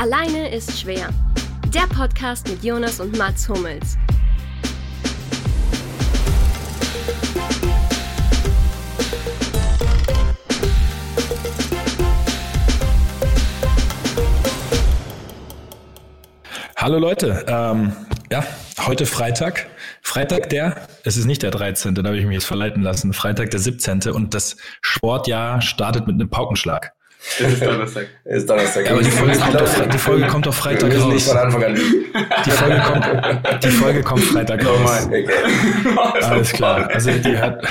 Alleine ist schwer. Der Podcast mit Jonas und Mats Hummels. Hallo Leute, ähm, ja, heute Freitag. Freitag der, es ist nicht der 13., da habe ich mich jetzt verleiten lassen, Freitag der 17. und das Sportjahr startet mit einem Paukenschlag. Es ist Donnerstag. Es ist Donnerstag. Ja, aber die Folge, kommt auf, die Folge kommt auf Freitag wir raus. nicht von Anfang an. Die Folge kommt, die Folge kommt Freitag raus. Okay. Alles klar. Also ihr hört,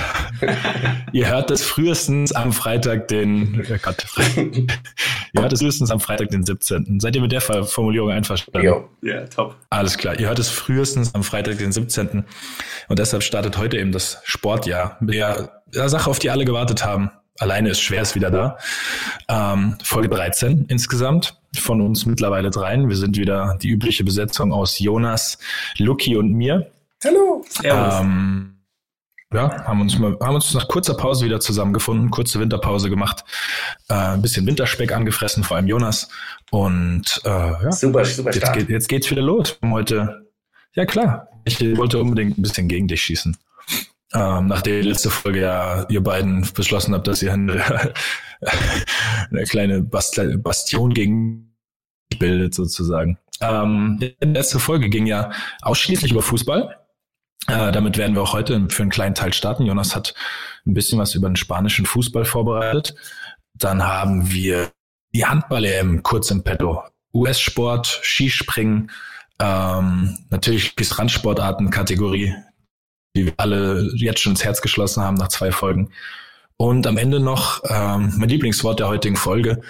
ihr hört es frühestens am Freitag den, oh Gott, ihr hört es frühestens am Freitag den 17. Seid ihr mit der Formulierung einverstanden? Jo. Ja, top. Alles klar. Ihr hört es frühestens am Freitag, den 17. Und deshalb startet heute eben das Sportjahr mit der, der Sache, auf die alle gewartet haben. Alleine ist schwer, ist wieder da. Ähm, Folge 13 insgesamt. Von uns mittlerweile dreien. Wir sind wieder die übliche Besetzung aus Jonas, Lucky und mir. Hallo. Ähm, ja, haben uns, mal, haben uns nach kurzer Pause wieder zusammengefunden, kurze Winterpause gemacht, äh, ein bisschen Winterspeck angefressen, vor allem Jonas. Und äh, ja, Super, super Jetzt, geht, jetzt geht's wieder los. Um Heute, ja klar, ich wollte unbedingt ein bisschen gegen dich schießen. Ähm, nachdem die letzte Folge ja ihr beiden beschlossen habt, dass ihr eine, eine kleine Bast Bastion gegen bildet sozusagen. Ähm, die letzte Folge ging ja ausschließlich über Fußball. Äh, damit werden wir auch heute für einen kleinen Teil starten. Jonas hat ein bisschen was über den spanischen Fußball vorbereitet. Dann haben wir die Handball-EM kurz im Petto. US-Sport, Skispringen, ähm, natürlich die Randsportarten-Kategorie, die wir alle jetzt schon ins Herz geschlossen haben nach zwei Folgen. Und am Ende noch ähm, mein Lieblingswort der heutigen Folge,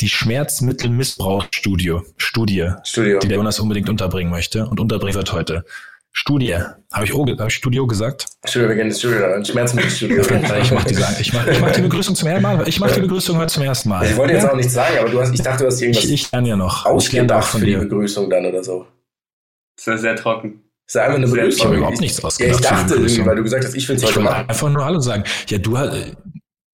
die Schmerzmittelmissbrauchsstudie, Studie, Studio. die der Jonas unbedingt unterbringen möchte und unterbringen wird heute. Studie. Habe ich, oh, hab ich Studio gesagt? Studio, wir gehen ins Studio, ein Schmerzmittelstudio. Ich mache die, ich mach, ich mach die Begrüßung zum ersten Mal. Ich mache die Begrüßung heute zum ersten Mal. Ich wollte jetzt auch nichts sagen, aber du hast, ich dachte, du hast irgendwas ich, ich lerne ja noch. Ich lerne auch von für die dir. Begrüßung dann oder so. Das war sehr trocken. Das ist einfach eine Begrüßung. Ich habe überhaupt nichts Ja, ich ausgedacht. für die dachte irgendwie, weil du gesagt hast, ich will es Ich heute wollte machen. einfach nur Hallo sagen. Ja, du halt,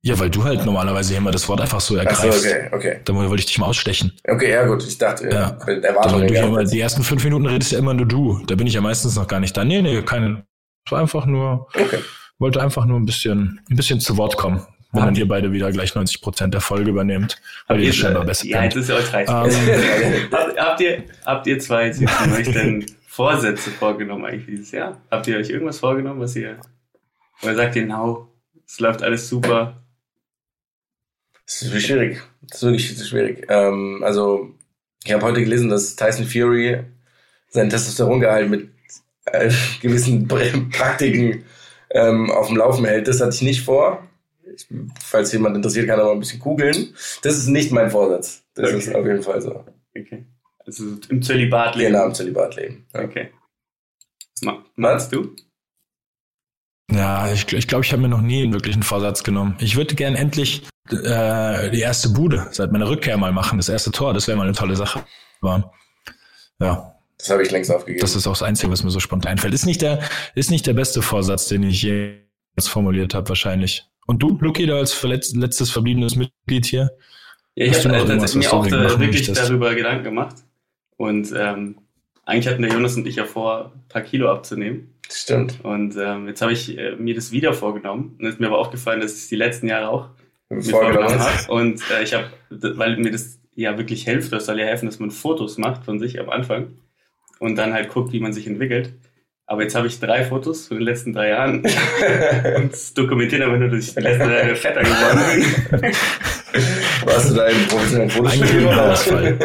ja, weil du halt normalerweise immer das Wort einfach so ergreifst. okay, okay. Da wollte ich dich mal ausstechen. Okay, ja gut, ich dachte, Ja. ja. Weil du ja immer, die ersten fünf Minuten redest ja immer nur du. Da bin ich ja meistens noch gar nicht da. Nee, nee, keine. Es war einfach nur, Okay. wollte einfach nur ein bisschen, ein bisschen zu Wort kommen. Wenn dann ihr beide wieder gleich 90 Prozent der Folge übernehmt, weil ihr das scheinbar besser ja, jetzt kennt. ist ja euch reicht. Ähm, habt, habt, ihr, habt ihr zwei jetzt euch denn Vorsätze vorgenommen eigentlich dieses Jahr? Habt ihr euch irgendwas vorgenommen, was ihr, oder sagt ihr, genau, es läuft alles super? Das ist schwierig. Das ist wirklich ist schwierig. Ähm, also, ich habe heute gelesen, dass Tyson Fury sein Testosterongehalt mit äh, gewissen Pr- Praktiken ähm, auf dem Laufen hält. Das hatte ich nicht vor. Ich, falls jemand interessiert, kann er mal ein bisschen googeln. Das ist nicht mein Vorsatz. Das Okay. ist auf jeden Fall so. Okay. Also im Zölibat leben. Genau, im Zölibat leben. Ja. Okay. Ma machst du? Ja, ich, ich glaube, ich habe mir noch nie einen wirklichen Vorsatz genommen. Ich würde gern endlich äh, die erste Bude seit meiner Rückkehr mal machen, das erste Tor. Das wäre mal eine tolle Sache. Aber ja, Das habe ich längst aufgegeben. das ist auch das Einzige, was mir so spontan einfällt. Ist nicht der, ist nicht der beste Vorsatz, den ich jemals formuliert habe, wahrscheinlich. Und du, Luki, da als letztes verbliebenes Mitglied hier? Ja, ich Hast du habe noch äh, mir auch wirklich möchtest? darüber Gedanken gemacht. Und ähm, eigentlich hatten der Jonas und ich ja vor, ein paar Kilo abzunehmen. Stimmt. Und ähm, jetzt habe ich äh, mir das wieder vorgenommen. Und es ist mir aber aufgefallen, dass ich es die letzten Jahre auch mir Vorgenommen habe. Und äh, ich habe, weil mir das ja wirklich hilft, das soll ja helfen, dass man Fotos macht von sich am Anfang und dann halt guckt, wie man sich entwickelt. Aber jetzt habe ich drei Fotos von den letzten drei Jahren und es dokumentiert aber nur, dass ich die letzten drei Jahre fetter geworden bin. Warst du da im professionellen Eigentlich Fotostudio? ein Ausfall.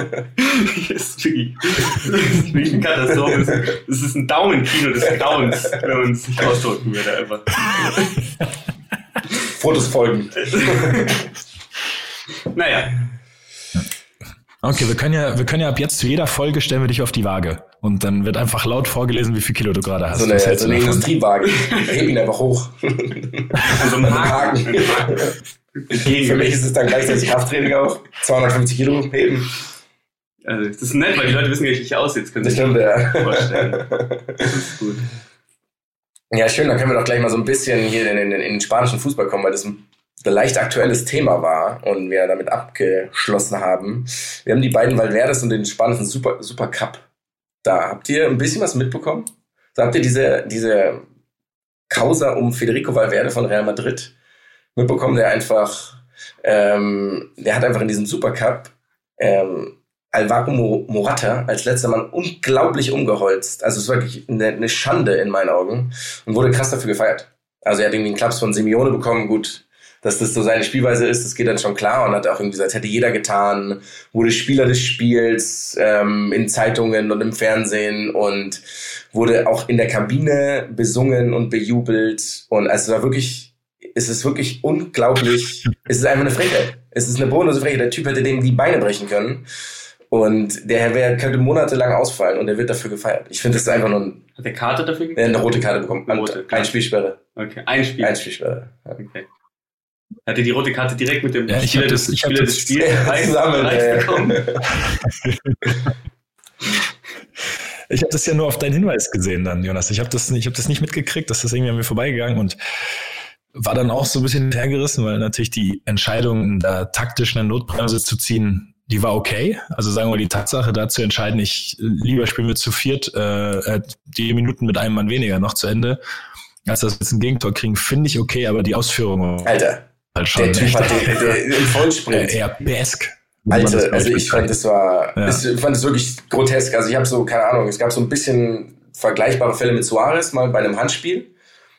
Das ist wirklich, das ist wirklich eine Katastrophe. Das ist ein Daumenkino des Grauens, wenn man es nicht ausdrücken würde einfach. Fotos folgen. Naja, Okay, wir können ja, wir können ja ab jetzt zu jeder Folge stellen wir dich auf die Waage. Und dann wird einfach laut vorgelesen, wie viel Kilo du gerade hast. So eine, so eine davon? Industriewagen. Heb ihn einfach hoch. also ein Haken. Ein Haken. Für mich ist es dann gleichzeitig Krafttraining auch. 250 Kilo heben. Also, das ist nett, weil die Leute wissen gar nicht, wie ich aussehe. Das können sich stimmt, ja. vorstellen. Das ist gut. Ja, schön, dann können wir doch gleich mal so ein bisschen hier in, in, in den spanischen Fußball kommen, weil das leicht aktuelles Thema war und wir damit abgeschlossen haben. Wir haben die beiden Valverdes und den spanischen Super, Super Cup. Da habt ihr ein bisschen was mitbekommen? Da habt ihr diese, diese Causa um Federico Valverde von Real Madrid mitbekommen, der einfach, ähm, der hat einfach in diesem Supercup ähm, Alvaro Morata als letzter Mann unglaublich umgeholzt. Also es ist wirklich eine, eine Schande in meinen Augen und wurde krass dafür gefeiert. Also er hat irgendwie einen Klaps von Simeone bekommen, gut, dass das so seine Spielweise ist, das geht dann schon klar und hat auch irgendwie gesagt, hätte jeder getan, wurde Spieler des Spiels ähm, in Zeitungen und im Fernsehen und wurde auch in der Kabine besungen und bejubelt und also es war wirklich es ist wirklich unglaublich. es ist einfach eine Frechheit. Es ist eine bodenlose Frechheit. Der Typ hätte dem die Beine brechen können. Und der Herr könnte monatelang ausfallen und er wird dafür gefeiert. Ich finde, das ist einfach nur ein, Hat der Karte dafür gekriegt? Eine rote Karte bekommen. Eine rote, ein Spielsperre. Okay, ein Spiel. Ein Spielsperre. Ja. Okay. Hat er die rote Karte direkt mit dem ja, Spieler, des, ich Spieler des Spiels zusammen bekommen? ich habe das ja nur auf deinen Hinweis gesehen dann, Jonas. Ich habe das, ich hab das nicht mitgekriegt, dass das irgendwie an mir vorbeigegangen und war dann auch so ein bisschen hergerissen, weil natürlich die Entscheidung, da taktisch eine Notbremse zu ziehen, die war okay. Also sagen wir die Tatsache, da zu entscheiden, ich lieber spielen wir zu viert, äh, äh, die Minuten mit einem Mann weniger noch zu Ende, als dass wir jetzt ein Gegentor kriegen, finde ich okay, aber die Ausführung Alter, halt schon der Typ hat den, der, im Vollsprint. Eher besk. Alter, also ich fand, das war, ja. ich fand das wirklich grotesk. Also ich habe so, keine Ahnung, es gab so ein bisschen vergleichbare Fälle mit Suarez mal bei einem Handspiel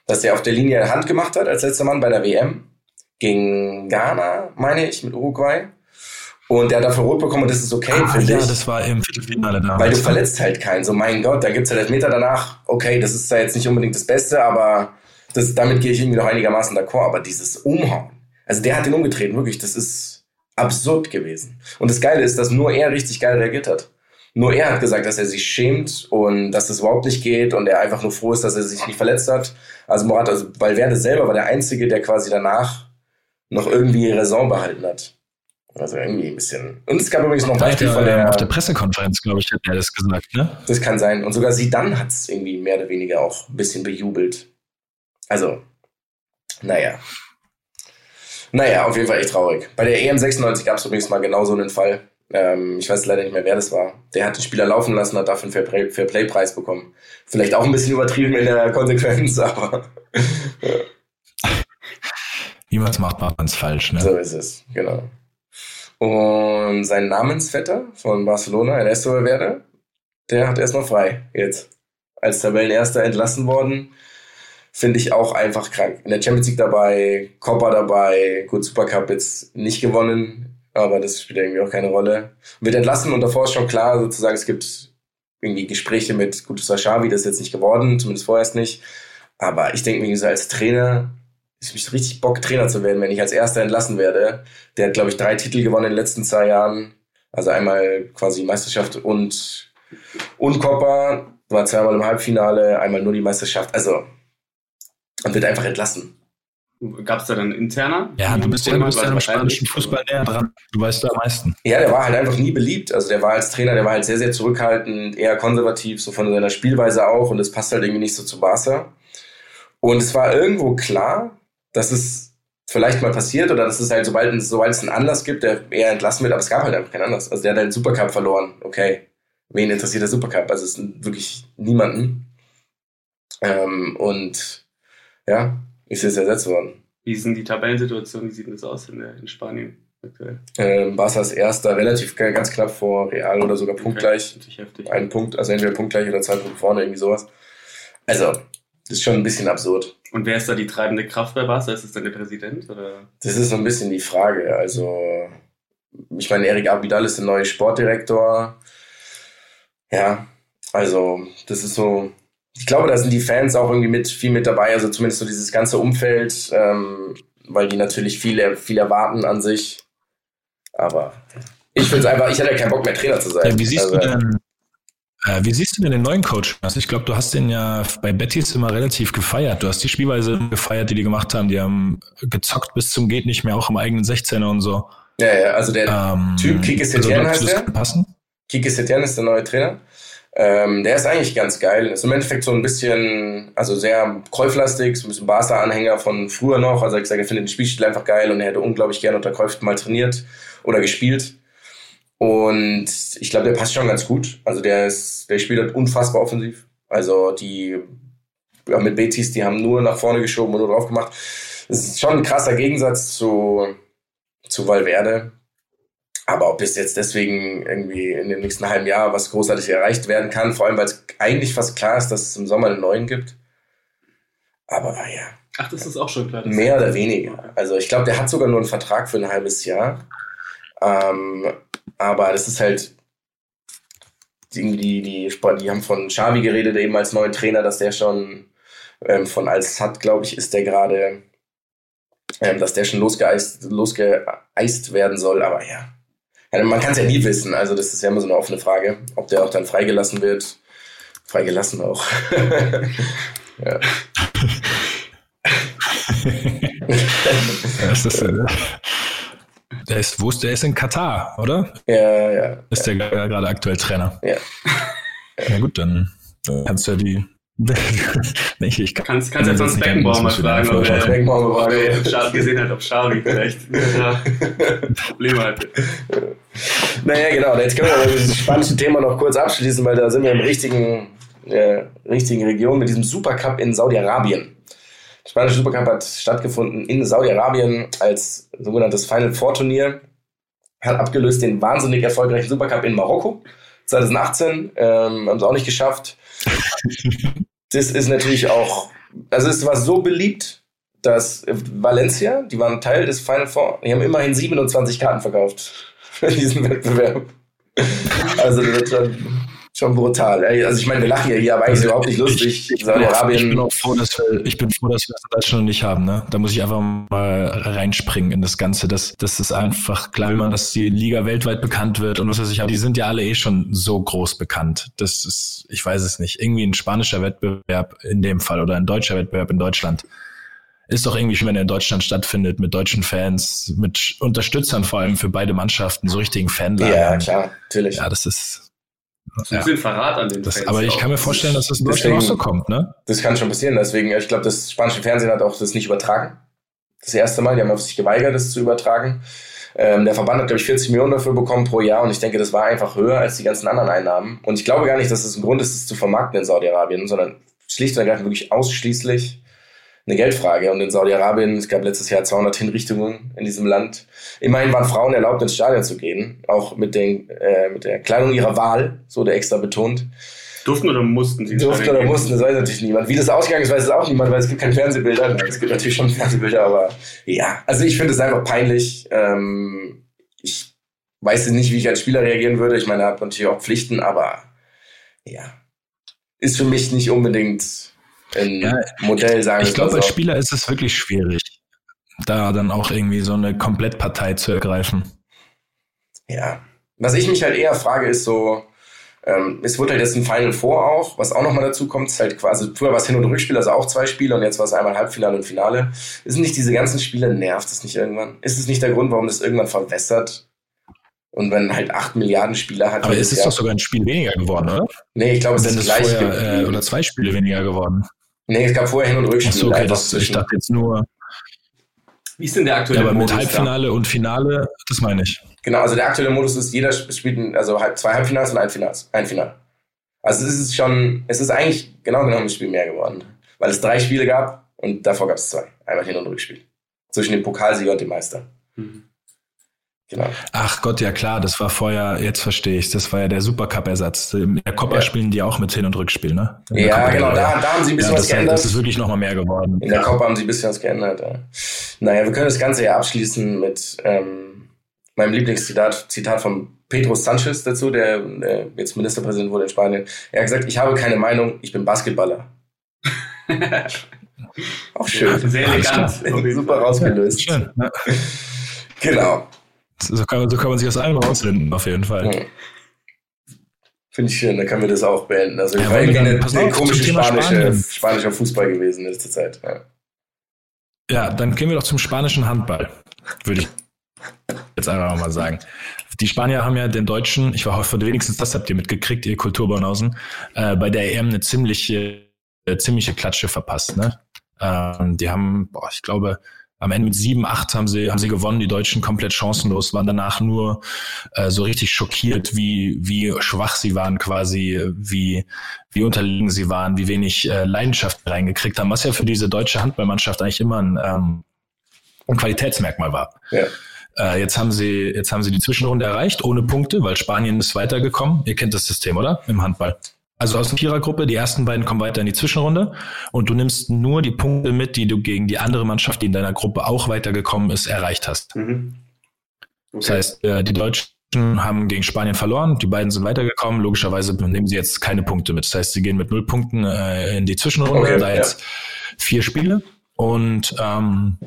dass er auf der Linie Hand gemacht hat als letzter Mann bei der WM gegen Ghana, meine ich, mit Uruguay. Und der hat dafür rot bekommen und das ist okay, ah, finde ja, ich. Ja, das war im Viertelfinale da. Weil du verletzt halt keinen. So, mein Gott, da gibt's halt Elfmeter danach. Okay, das ist da jetzt nicht unbedingt das Beste, aber das, damit gehe ich irgendwie noch einigermaßen d'accord. Aber dieses Umhauen, also der hat den umgetreten, wirklich, das ist absurd gewesen. Und das Geile ist, dass nur er richtig geil reagiert hat. Nur er hat gesagt, dass er sich schämt und dass das überhaupt nicht geht und er einfach nur froh ist, dass er sich nicht verletzt hat. Also Morat, also Valverde selber war der Einzige, der quasi danach noch irgendwie Raison behalten hat. Also irgendwie ein bisschen. Und es gab übrigens noch ein Beispiel von der. Auf der Pressekonferenz, glaube ich, hat er das gesagt, ne? Das kann sein. Und sogar sie dann hat es irgendwie mehr oder weniger auch ein bisschen bejubelt. Also, naja. Naja, auf jeden Fall echt traurig. Bei der EM96 gab es übrigens mal genau so einen Fall. Ähm, ich weiß leider nicht mehr, wer das war. Der hat den Spieler laufen lassen, hat dafür einen Fairplay-Preis bekommen. Vielleicht auch ein bisschen übertrieben in der Konsequenz, aber. ja. Niemals macht man es falsch, ne? So ist es, genau. Und sein Namensvetter von Barcelona, Ernesto Valverde, der hat erstmal frei jetzt. Als Tabellenerster entlassen worden. Finde ich auch einfach krank. In der Champions League dabei, Copa dabei, gut, Supercup jetzt nicht gewonnen aber das spielt irgendwie auch keine Rolle. Wird entlassen und davor ist schon klar, sozusagen, es gibt irgendwie Gespräche mit, gut, Saschavi, das ist jetzt nicht geworden, zumindest vorerst nicht. Aber ich denke mir so als Trainer, ich habe richtig Bock, Trainer zu werden, wenn ich als Erster entlassen werde. Der hat, glaube ich, drei Titel gewonnen in den letzten zwei Jahren. Also einmal quasi Meisterschaft und, und Copa, war zweimal im Halbfinale, einmal nur die Meisterschaft. Also, und wird einfach entlassen. Gab es da dann interner? Ja, du bist ja immer im spanischen Fußball näher dran. Du weißt da am meisten. Ja, der war halt einfach nie beliebt. Also der war als Trainer, der war halt sehr, sehr zurückhaltend, eher konservativ, so von seiner Spielweise auch. Und das passt halt irgendwie nicht so zu Barca. Und es war irgendwo klar, dass es vielleicht mal passiert oder dass es halt, sobald es, sobald es einen Anlass gibt, der eher entlassen wird, aber es gab halt einfach keinen Anlass. Also der hat halt den Supercup verloren. Okay. Wen interessiert der Supercup? Also es ist wirklich niemanden. Ähm, und ja, ist jetzt ersetzt worden. Wie ist denn die Tabellensituation? Wie sieht das aus in, in Spanien aktuell? Ähm, Barca ist erster, relativ ganz knapp vor Real oder sogar okay. punktgleich. heftig. Ein Punkt, also entweder punktgleich oder zwei Punkte vorne, irgendwie sowas. Also, das ist schon ein bisschen absurd. Und wer ist da die treibende Kraft bei Barca? Ist es dann der Präsident? Oder? Das ist so ein bisschen die Frage. Also, ich meine, Erik Abidal ist der neue Sportdirektor. Ja, also, das ist so, ich glaube, da sind die Fans auch irgendwie mit viel mit dabei, also zumindest so dieses ganze Umfeld, ähm, weil die natürlich viel, viel erwarten an sich. Aber ich finde es einfach, ich hatte ja keinen Bock mehr Trainer zu sein. Ja, wie siehst also, du denn, äh, wie siehst du denn den neuen Coach? Also ich glaube, du hast den ja bei Bettys immer relativ gefeiert. Du hast die Spielweise gefeiert, die die gemacht haben. Die haben gezockt bis zum geht nicht mehr, auch im eigenen 16er und so. Ja, ja, also der ähm, Typ Kike Setien heißt der. Passen? Kiki Setien ist der neue Trainer. Ähm, der ist eigentlich ganz geil. Ist im Endeffekt so ein bisschen, also sehr Kräuflastig, so ein bisschen Barca-Anhänger von früher noch. Also hat gesagt, er findet den Spielstil einfach geil und er hätte unglaublich gerne unter Kräuft mal trainiert oder gespielt. Und ich glaube, der passt schon ganz gut. Also der ist, der spielt halt unfassbar offensiv. Also die ja, mit Betis, die haben nur nach vorne geschoben und nur drauf gemacht. Das ist schon ein krasser Gegensatz zu, zu Valverde. Aber ob es jetzt deswegen irgendwie in dem nächsten halben Jahr was großartig erreicht werden kann, vor allem weil es eigentlich fast klar ist, dass es im Sommer einen neuen gibt. Aber ja. Ach, das ist auch schon klar. Mehr oder weniger. Also ich glaube, der hat sogar nur einen Vertrag für ein halbes Jahr. Ähm, aber das ist halt irgendwie die, die, die, die haben von Xavi geredet, eben als neuen Trainer, dass der schon ähm, von Al-Sad, glaube ich, ist der gerade, ähm, dass der schon losgeeist, losgeeist werden soll. Aber ja man kann es ja nie wissen. Also das ist ja immer so eine offene Frage, ob der auch dann freigelassen wird. Freigelassen auch. ja. das ist, äh, der ist, wo ist, der ist in Katar, oder? Ja, ja. Ist ja. der gerade aktuell Trainer? Ja. Ja gut, dann kannst du ja die nee, ich kann, kannst, kannst jetzt sonst Beckenbauer mal fragen, ob er Beckenbauer gesehen hat, ob Xavi vielleicht Probleme hatte. Naja, genau. Jetzt können wir das spanische Thema noch kurz abschließen, weil da sind wir im richtigen, äh, richtigen Region mit diesem Supercup in Saudi-Arabien. Der spanische Supercup hat stattgefunden in Saudi-Arabien als sogenanntes Final Four Turnier. Hat abgelöst den wahnsinnig erfolgreichen Supercup in Marokko 2018. Ähm, haben sie auch nicht geschafft. das ist natürlich auch, also es war so beliebt, dass Valencia, die waren Teil des Final Four, die haben immerhin 27 Karten verkauft für diesen Wettbewerb. Also das war schon brutal. Also ich meine, wir lachen ja hier, aber eigentlich es überhaupt nicht lustig. Ich, ich, bin auch, ich, bin auch froh, dass wir, ich bin froh, dass wir das in Deutschland nicht haben. Ne? Da muss ich einfach mal reinspringen in das Ganze. Das, das ist einfach klar, man, dass die Liga weltweit bekannt wird und was weiß ich, aber die sind ja alle eh schon so groß bekannt. Das ist, ich weiß es nicht, irgendwie ein spanischer Wettbewerb in dem Fall oder ein deutscher Wettbewerb in Deutschland. Ist doch irgendwie schön, wenn er in Deutschland stattfindet, mit deutschen Fans, mit Unterstützern vor allem für beide Mannschaften, so richtigen Fanlager. Ja, klar, natürlich. Ja, das ist, das ist ein bisschen Verrat an den das, Fans Aber ich kann mir vorstellen, dass das in Deutschland auch so kommt, ne? Das kann schon passieren. Deswegen, ich glaube, das spanische Fernsehen hat auch das nicht übertragen. Das erste Mal, die haben auf sich geweigert, das zu übertragen. Ähm, der Verband hat, glaube ich, 40 Millionen dafür bekommen pro Jahr und ich denke, das war einfach höher als die ganzen anderen Einnahmen. Und ich glaube gar nicht, dass es das ein Grund ist, es zu vermarkten in Saudi-Arabien, sondern schlicht und ergreifend wirklich ausschließlich eine Geldfrage. Und in Saudi-Arabien, es gab letztes Jahr 200 Hinrichtungen in diesem Land. Immerhin waren Frauen erlaubt, ins Stadion zu gehen, auch mit, den, äh, mit der Kleidung ihrer Wahl, so der extra betont. Durften oder mussten sie? Durften oder mussten, das weiß natürlich niemand. Wie das ausgegangen ist, weiß es auch niemand, weil es gibt keine Fernsehbilder. Nein, es gibt natürlich schon Fernsehbilder, aber ja. Also ich finde es einfach peinlich. Ähm, ich weiß nicht, wie ich als Spieler reagieren würde. Ich meine, er hat natürlich auch Pflichten, aber ja. Ist für mich nicht unbedingt ein ja, Modell, sagen Ich glaube, als Spieler ist es wirklich schwierig, da dann auch irgendwie so eine Komplettpartei zu ergreifen. Ja. Was ich mich halt eher frage, ist so, ähm, es wird halt jetzt ein Final Four auch, was auch nochmal dazu kommt, ist halt quasi, früher war es Hin- und Rückspiel, also auch zwei Spiele und jetzt war es einmal Halbfinale und Finale. Ist nicht diese ganzen Spiele, nervt es nicht irgendwann? Ist es nicht der Grund, warum das irgendwann verwässert? Und wenn halt acht Milliarden Spieler hat. Aber es ist Jahr, doch sogar ein Spiel weniger geworden, oder? Nee, ich glaube, es ist gleich. Vorher, äh, oder zwei Spiele weniger geworden. Nee, es gab vorher Hin- und Rückspiel. Achso, okay, das, ich dachte jetzt nur. Wie ist denn der aktuelle ja, aber Modus? Mit Halbfinale da? und Finale, das meine ich. Genau, also der aktuelle Modus ist, jeder spielt also zwei Halbfinals und ein Finals, ein Final. Also es ist schon, es ist eigentlich genau genommen ein Spiel mehr geworden. Weil es drei Spiele gab und davor gab es zwei. Einmal Hin- und Rückspiel. Zwischen dem Pokalsieger und dem Meister. Mhm. Genau. Ach Gott, ja klar, das war vorher, jetzt verstehe ich, das war ja der Supercup-Ersatz. In der Copa ja. spielen die auch mit Hin- und Rückspiel, ne? Ja, genau, da, da haben sie ein bisschen ja, was geändert. Das ist wirklich nochmal mehr geworden. In der Copa haben sie ein bisschen was geändert. Ja. Naja, wir können das Ganze ja abschließen mit ähm, meinem Lieblingszitat Zitat von Pedro Sanchez dazu, der, der jetzt Ministerpräsident wurde in Spanien. Er hat gesagt, ich habe keine Meinung, ich bin Basketballer. auch schön. Ja, sehr elegant. Super rausgelöst. schön. Genau. So kann, man, so kann man sich aus allem rausfinden, auf jeden Fall. Ja. Finde ich schön, dann können wir das auch beenden. Also, ja, irgendwie eine, eine komische spanische, spanischer Fußball gewesen in letzter Zeit. Ja. ja, dann gehen wir doch zum spanischen Handball, würde ich jetzt einfach mal sagen. Die Spanier haben ja den Deutschen, ich war hoffe, wenigstens das habt ihr mitgekriegt, ihr Kulturbanausen, äh, bei der EM eine ziemliche, äh, ziemliche Klatsche verpasst. Ne? Ähm, die haben, boah, ich glaube, am Ende mit 7, 8 haben sie, haben sie gewonnen, die Deutschen komplett chancenlos, waren danach nur äh, so richtig schockiert, wie, wie schwach sie waren quasi, wie, wie unterlegen sie waren, wie wenig äh, Leidenschaft reingekriegt haben, was ja für diese deutsche Handballmannschaft eigentlich immer ein, ähm, ein Qualitätsmerkmal war. Ja. Äh, jetzt haben sie, jetzt haben sie die Zwischenrunde erreicht, ohne Punkte, weil Spanien ist weitergekommen. Ihr kennt das System, oder? Im Handball. Also aus der Vierergruppe, die ersten beiden kommen weiter in die Zwischenrunde und du nimmst nur die Punkte mit, die du gegen die andere Mannschaft, die in deiner Gruppe auch weitergekommen ist, erreicht hast. Mhm. Okay. Das heißt, äh, die Deutschen haben gegen Spanien verloren, die beiden sind weitergekommen. Logischerweise nehmen sie jetzt keine Punkte mit. Das heißt, sie gehen mit null Punkten äh, in die Zwischenrunde, okay, da jetzt ja. vier Spiele. Und ähm,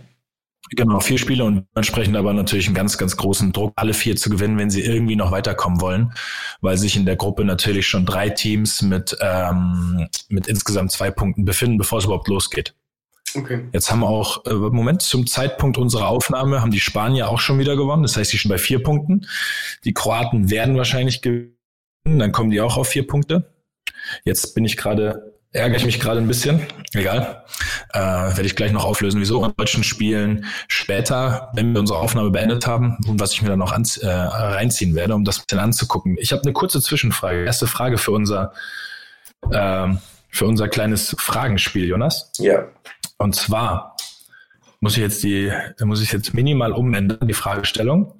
Genau, vier Spiele und entsprechend aber natürlich einen ganz, ganz großen Druck, alle vier zu gewinnen, wenn sie irgendwie noch weiterkommen wollen, weil sich in der Gruppe natürlich schon drei Teams mit, ähm, mit insgesamt zwei Punkten befinden, bevor es überhaupt losgeht. Okay. Jetzt haben auch äh, Moment zum Zeitpunkt unserer Aufnahme haben die Spanier auch schon wieder gewonnen. Das heißt, die sind bei vier Punkten. Die Kroaten werden wahrscheinlich gewinnen, dann kommen die auch auf vier Punkte. Jetzt bin ich gerade ärgere ich mich gerade ein bisschen. Egal. Äh, werde ich gleich noch auflösen, wieso. In deutschen Spielen später, wenn wir unsere Aufnahme beendet haben und was ich mir dann noch äh, reinziehen werde, um das ein bisschen anzugucken. Ich habe eine kurze Zwischenfrage. Erste Frage für unser, äh, für unser kleines Fragenspiel, Jonas. Ja. Und zwar muss ich jetzt die, muss ich jetzt minimal umändern, die Fragestellung.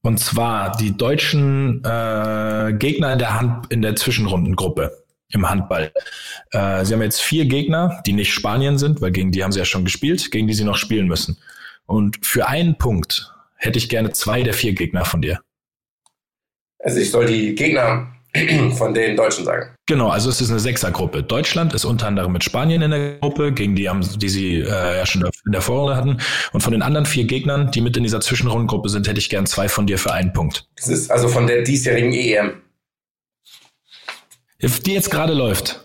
Und zwar die deutschen äh, Gegner in der Hand in der Zwischenrundengruppe im Handball. Äh, sie haben jetzt vier Gegner, die nicht Spanien sind, weil gegen die haben sie ja schon gespielt, gegen die sie noch spielen müssen. Und für einen Punkt hätte ich gerne zwei der vier Gegner von dir. Also ich soll die Gegner von den Deutschen sagen. Genau, also es ist eine Sechsergruppe. Deutschland ist unter anderem mit Spanien in der Gruppe, gegen die, haben, die sie äh, ja schon in der Vorrunde hatten. Und von den anderen vier Gegnern, die mit in dieser Zwischenrundengruppe sind, hätte ich gern zwei von dir für einen Punkt. Das ist also von der diesjährigen EM. Die jetzt gerade läuft.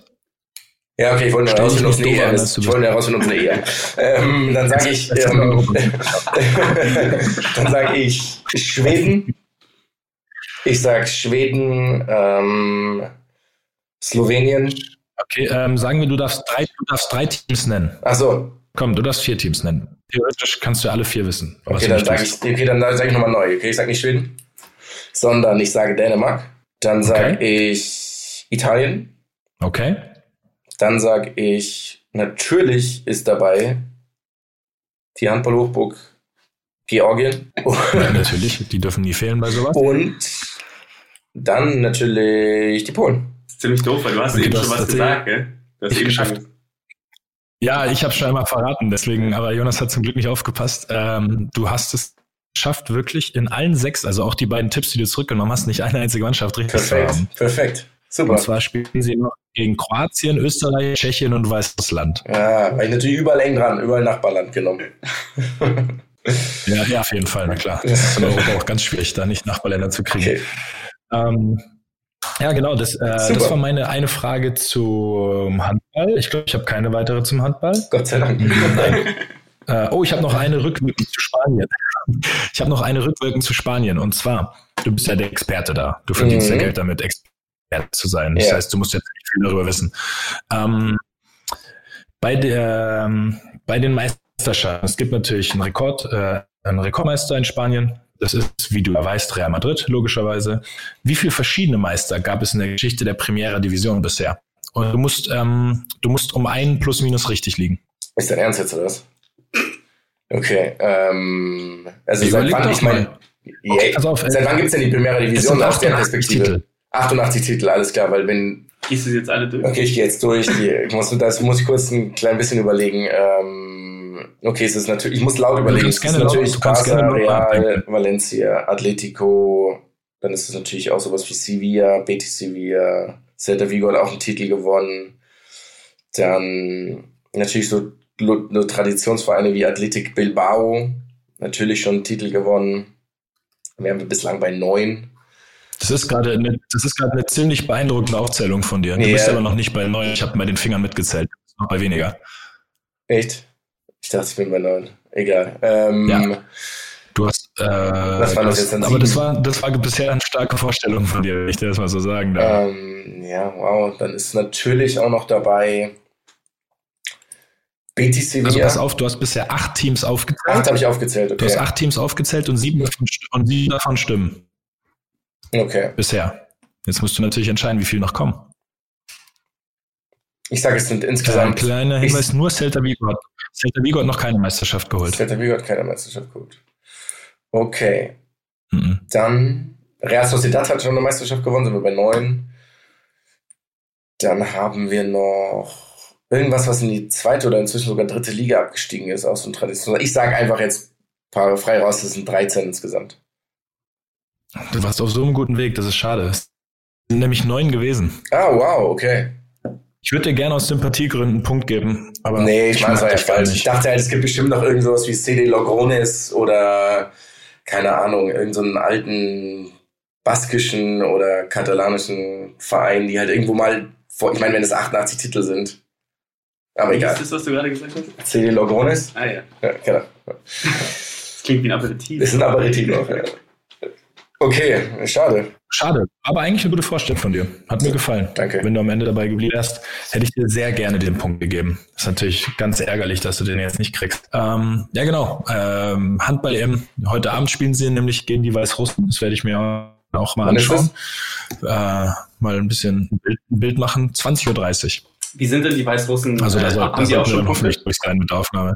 Ja, okay, ich wollte nur herausfinden, ob es eine EM ist. Ich wollte herausfinden, ob es eine EM ähm, Dann sage ich, ähm, dann sage ich Schweden. Ich sage Schweden, ähm, Slowenien. Okay, ähm, sagen wir, du darfst drei, du darfst drei Teams nennen. Ach so. Komm, du darfst vier Teams nennen. Theoretisch kannst du alle vier wissen. Okay, dann sage ich, okay, dann sage ich nochmal neu. Okay, ich sage nicht Schweden, sondern ich sage Dänemark. Dann sage okay. ich Italien. Okay. Dann sage ich, natürlich ist dabei die Handballhochburg Georgien. Ja, natürlich, die dürfen nie fehlen bei sowas. Und dann natürlich die Polen. Das ist ziemlich doof, weil du hast okay, eben schon was gesagt, gell? Du hast eben geschafft. Ja, ich habe schon einmal verraten, deswegen, aber Jonas hat zum Glück nicht aufgepasst. Ähm, du hast es geschafft, wirklich in allen sechs, also auch die beiden Tipps, die du zurückgenommen hast, nicht eine einzige Mannschaft richtig perfekt, zu haben. Perfekt. Super. Und zwar spielen sie noch gegen Kroatien, Österreich, Tschechien und Weißrussland. Ja, weil ich natürlich überall eng dran, überall Nachbarland genommen. ja, ja, auf jeden Fall, na klar. Das ist in Europa auch ganz schwierig, da nicht Nachbarländer zu kriegen. Okay. Ähm, ja, genau, das, äh, das war meine eine Frage zum Handball. Ich glaube, ich habe keine weitere zum Handball. Gott sei Dank. Äh, oh, ich habe noch eine rückwirkend zu Spanien. Ich habe noch eine rückwirkend zu Spanien. Und zwar, du bist ja der Experte da. Du verdienst mhm. ja Geld damit, Experte zu sein. Das ja. heißt, du musst jetzt nicht viel darüber wissen. Ähm, bei, der, ähm, bei den Meisterschaften, es gibt natürlich einen Rekord, äh, einen Rekordmeister in Spanien. Das ist, wie du weißt, Real Madrid, logischerweise. Wie viele verschiedene Meister gab es in der Geschichte der Primera Division bisher? Und du musst, ähm, du musst um einen plus minus richtig liegen. Ist dein Ernst jetzt oder was? Okay, ähm, also seit wann, ich meine, okay, seit wann gibt es denn die Primera Division aus der Perspektive? Titel. 88 Titel, alles klar, weil wenn. Gehst du jetzt alle durch? Okay, ich gehe jetzt durch. Ich muss, das muss ich kurz ein klein bisschen überlegen. Ähm, okay, es ist natürlich, ich muss laut überlegen. Es ist natürlich Barca, Real, Valencia, Atletico, dann ist es natürlich auch sowas wie Sevilla, Betis Sevilla, Celta Vigo hat auch einen Titel gewonnen. Dann natürlich so nur Traditionsvereine wie Athletic Bilbao, natürlich schon einen Titel gewonnen. Wir haben bislang bei neun. Das ist gerade eine, das ist gerade eine ziemlich beeindruckende Aufzählung von dir. Du yeah. bist aber noch nicht bei neun. Ich habe bei den Fingern mitgezählt. Noch bei weniger. Echt? Ich dachte, ich bin bei neun. Egal. Ähm, ja. Du hast, Äh, Was war das jetzt dann aber das war, das war bisher eine starke Vorstellung von dir, wenn ich dir das mal so sagen darf. Ähm, ja, wow. Dann ist natürlich auch noch dabei Betis Sevilla. also pass auf, du hast bisher acht Teams Acht aufgezählt. habe ich aufgezählt, Du hast okay. acht Teams aufgezählt und sieben davon, und sieben davon stimmen. Okay. Bisher. Jetzt musst du natürlich entscheiden, wie viel noch kommen. Ich sage, es sind insgesamt. kleiner ich- Hinweis, nur Celta Vigo hat, Celta Vigo hat noch keine Meisterschaft geholt. Celta Vigo hat keine Meisterschaft geholt. Okay. Mhm. Dann Real Sociedad hat schon eine Meisterschaft gewonnen, sind wir bei neun. Dann haben wir noch irgendwas, was in die zweite oder inzwischen sogar dritte Liga abgestiegen ist, aus so ein Tradition. Ich sage einfach jetzt ein paar frei raus, das sind 13 insgesamt. Du warst auf so einem guten Weg, das ist schade. Es sind nämlich neun gewesen. Ah, wow, okay. Ich würde dir gerne aus Sympathiegründen einen Punkt geben, aber nee, ich meine, das war ja falsch. Ich nicht. dachte halt, es gibt bestimmt noch irgend sowas wie CD Logrones oder, keine Ahnung, irgendeinen so einen alten baskischen oder katalanischen Verein, die halt irgendwo mal vor, ich meine, wenn es 88 Titel sind. Aber Ist egal. das, was du gerade gesagt hast? CD Logrones? Ah ja. Ja, genau. Das klingt wie ein Aperitif. Das sind Aperitif noch, ja. Okay, schade. Schade, aber eigentlich eine gute Vorstellung von dir. Hat mir gefallen. Danke. Wenn du am Ende dabei geblieben wärst, hätte ich dir sehr gerne den Punkt gegeben. Ist natürlich ganz ärgerlich, dass du den jetzt nicht kriegst. Ähm, ja, genau. Ähm, Handball-EM. Heute Abend spielen sie nämlich gegen die Weißrussen. Das werde ich mir auch mal Wann anschauen. Äh, mal ein bisschen ein Bild, ein Bild machen. 20.30 Uhr. Wie sind denn die Weißrussen? Also da, äh, soll, haben die auch schon hoffentlich durch sein mit der Aufnahme.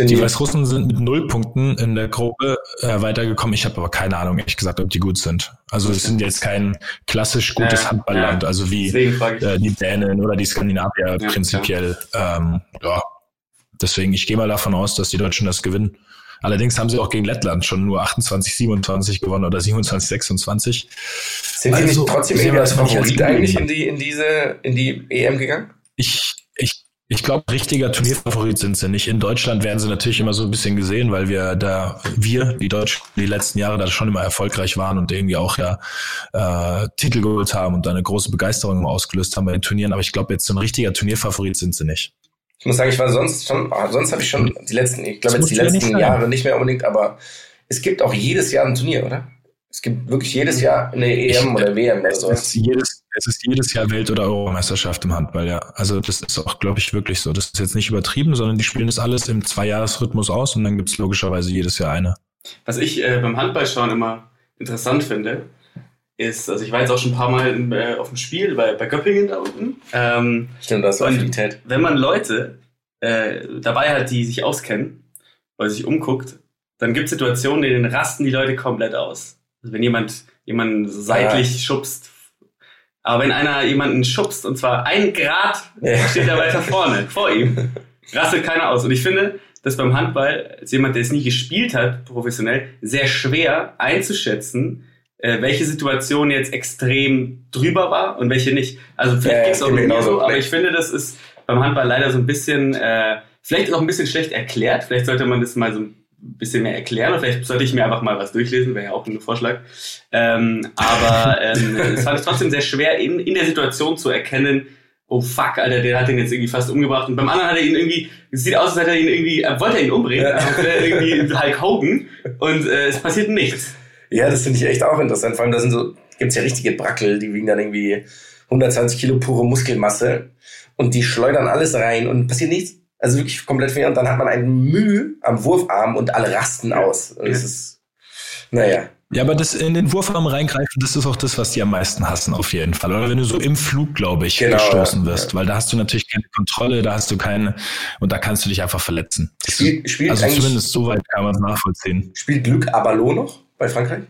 Sind Die die, Weißrussen sind mit null Punkten in der Gruppe äh, weitergekommen. Ich habe aber keine Ahnung, ehrlich gesagt, ob die gut sind. Also es sind jetzt kein klassisch gutes Ja, Handballland, ja. also wie äh, die Dänen oder die Skandinavier Ja, prinzipiell. Ähm, ja. Deswegen, ich gehe mal davon aus, dass die Deutschen das gewinnen. Allerdings haben sie auch gegen Lettland schon nur 28, 27 gewonnen oder 27, 26. sind also, nicht trotzdem sehen irgendwie wir als nicht Favorit eigentlich in die, in diese, in die EM gegangen? Ich, ich, ich glaube, richtiger Turnierfavorit sind sie nicht. In Deutschland werden sie natürlich immer so ein bisschen gesehen, weil wir da, wir, die Deutschen, die letzten Jahre da schon immer erfolgreich waren und irgendwie auch ja äh, Titel geholt haben und da eine große Begeisterung immer ausgelöst haben bei den Turnieren. Aber ich glaube, jetzt so ein richtiger Turnierfavorit sind sie nicht. Ich muss sagen, ich war sonst schon, ah, sonst habe ich schon die letzten, ich glaube jetzt die nicht letzten sein. Jahre nicht mehr unbedingt, aber es gibt auch jedes Jahr ein Turnier, oder? Es gibt wirklich jedes Jahr eine EM Ich- oder WM oder Es sowas. ist jedes, es ist jedes Jahr Welt- oder Europameisterschaft im Handball, ja. Also das ist auch, glaube ich, wirklich so. Das ist jetzt nicht übertrieben, sondern die spielen das alles im Zweijahresrhythmus aus und dann gibt's logischerweise jedes Jahr eine. Was ich äh, beim Handballschauen immer interessant finde, ist, also ich war jetzt auch schon ein paar Mal im, äh, auf dem Spiel bei, bei Göppingen da unten. Ähm, Stimmt, das ist Und- Affinität. wenn man Leute äh, dabei hat, die sich auskennen, oder sich umguckt, dann gibt es Situationen, in denen rasten die Leute komplett aus. Also wenn jemand jemanden seitlich schubst. Aber wenn einer jemanden schubst, und zwar ein Grad, Ja. steht er weiter vorne, vor ihm, rastet keiner aus. Und ich finde, das beim Handball, als jemand, der es nie gespielt hat, professionell, sehr schwer einzuschätzen, äh, welche Situation jetzt extrem drüber war und welche nicht. Also vielleicht Ja, ja, geht's auch genauso. so, aber ich finde, das ist beim Handball leider so ein bisschen, äh, vielleicht auch ein bisschen schlecht erklärt. Vielleicht sollte man das mal so ein bisschen mehr erklären. Oder vielleicht sollte ich mir einfach mal was durchlesen, wäre ja auch ein Vorschlag. Ähm, aber ähm, es fand ich trotzdem sehr schwer, in, in der Situation zu erkennen, oh fuck, Alter, der hat den jetzt irgendwie fast umgebracht. Und beim anderen hat er ihn irgendwie, es sieht aus, als hätte er ihn irgendwie, äh, wollte er ihn umbringen, Ja. wäre er irgendwie Hulk Hogan. Und äh, es passiert nichts. Ja, das finde ich echt auch interessant. Vor allem, da sind so, gibt's ja richtige Brackel, die wiegen dann irgendwie 120 Kilo pure Muskelmasse und die schleudern alles rein und passiert nichts. Also wirklich komplett fair. Und dann hat man einen Mühe am Wurfarm und alle rasten aus. Und Ja. ist, naja. Ja, aber das in den Wurfarm reingreifen, das ist auch das, was die am meisten hassen, auf jeden Fall. Oder wenn du so im Flug, glaube ich, Genau, gestoßen ja. wirst, weil da hast du natürlich keine Kontrolle, da hast du keine, und da kannst du dich einfach verletzen. Das Spielt, also zumindest so weit kann man es nachvollziehen. spielt Glück Abalo noch bei Frankreich?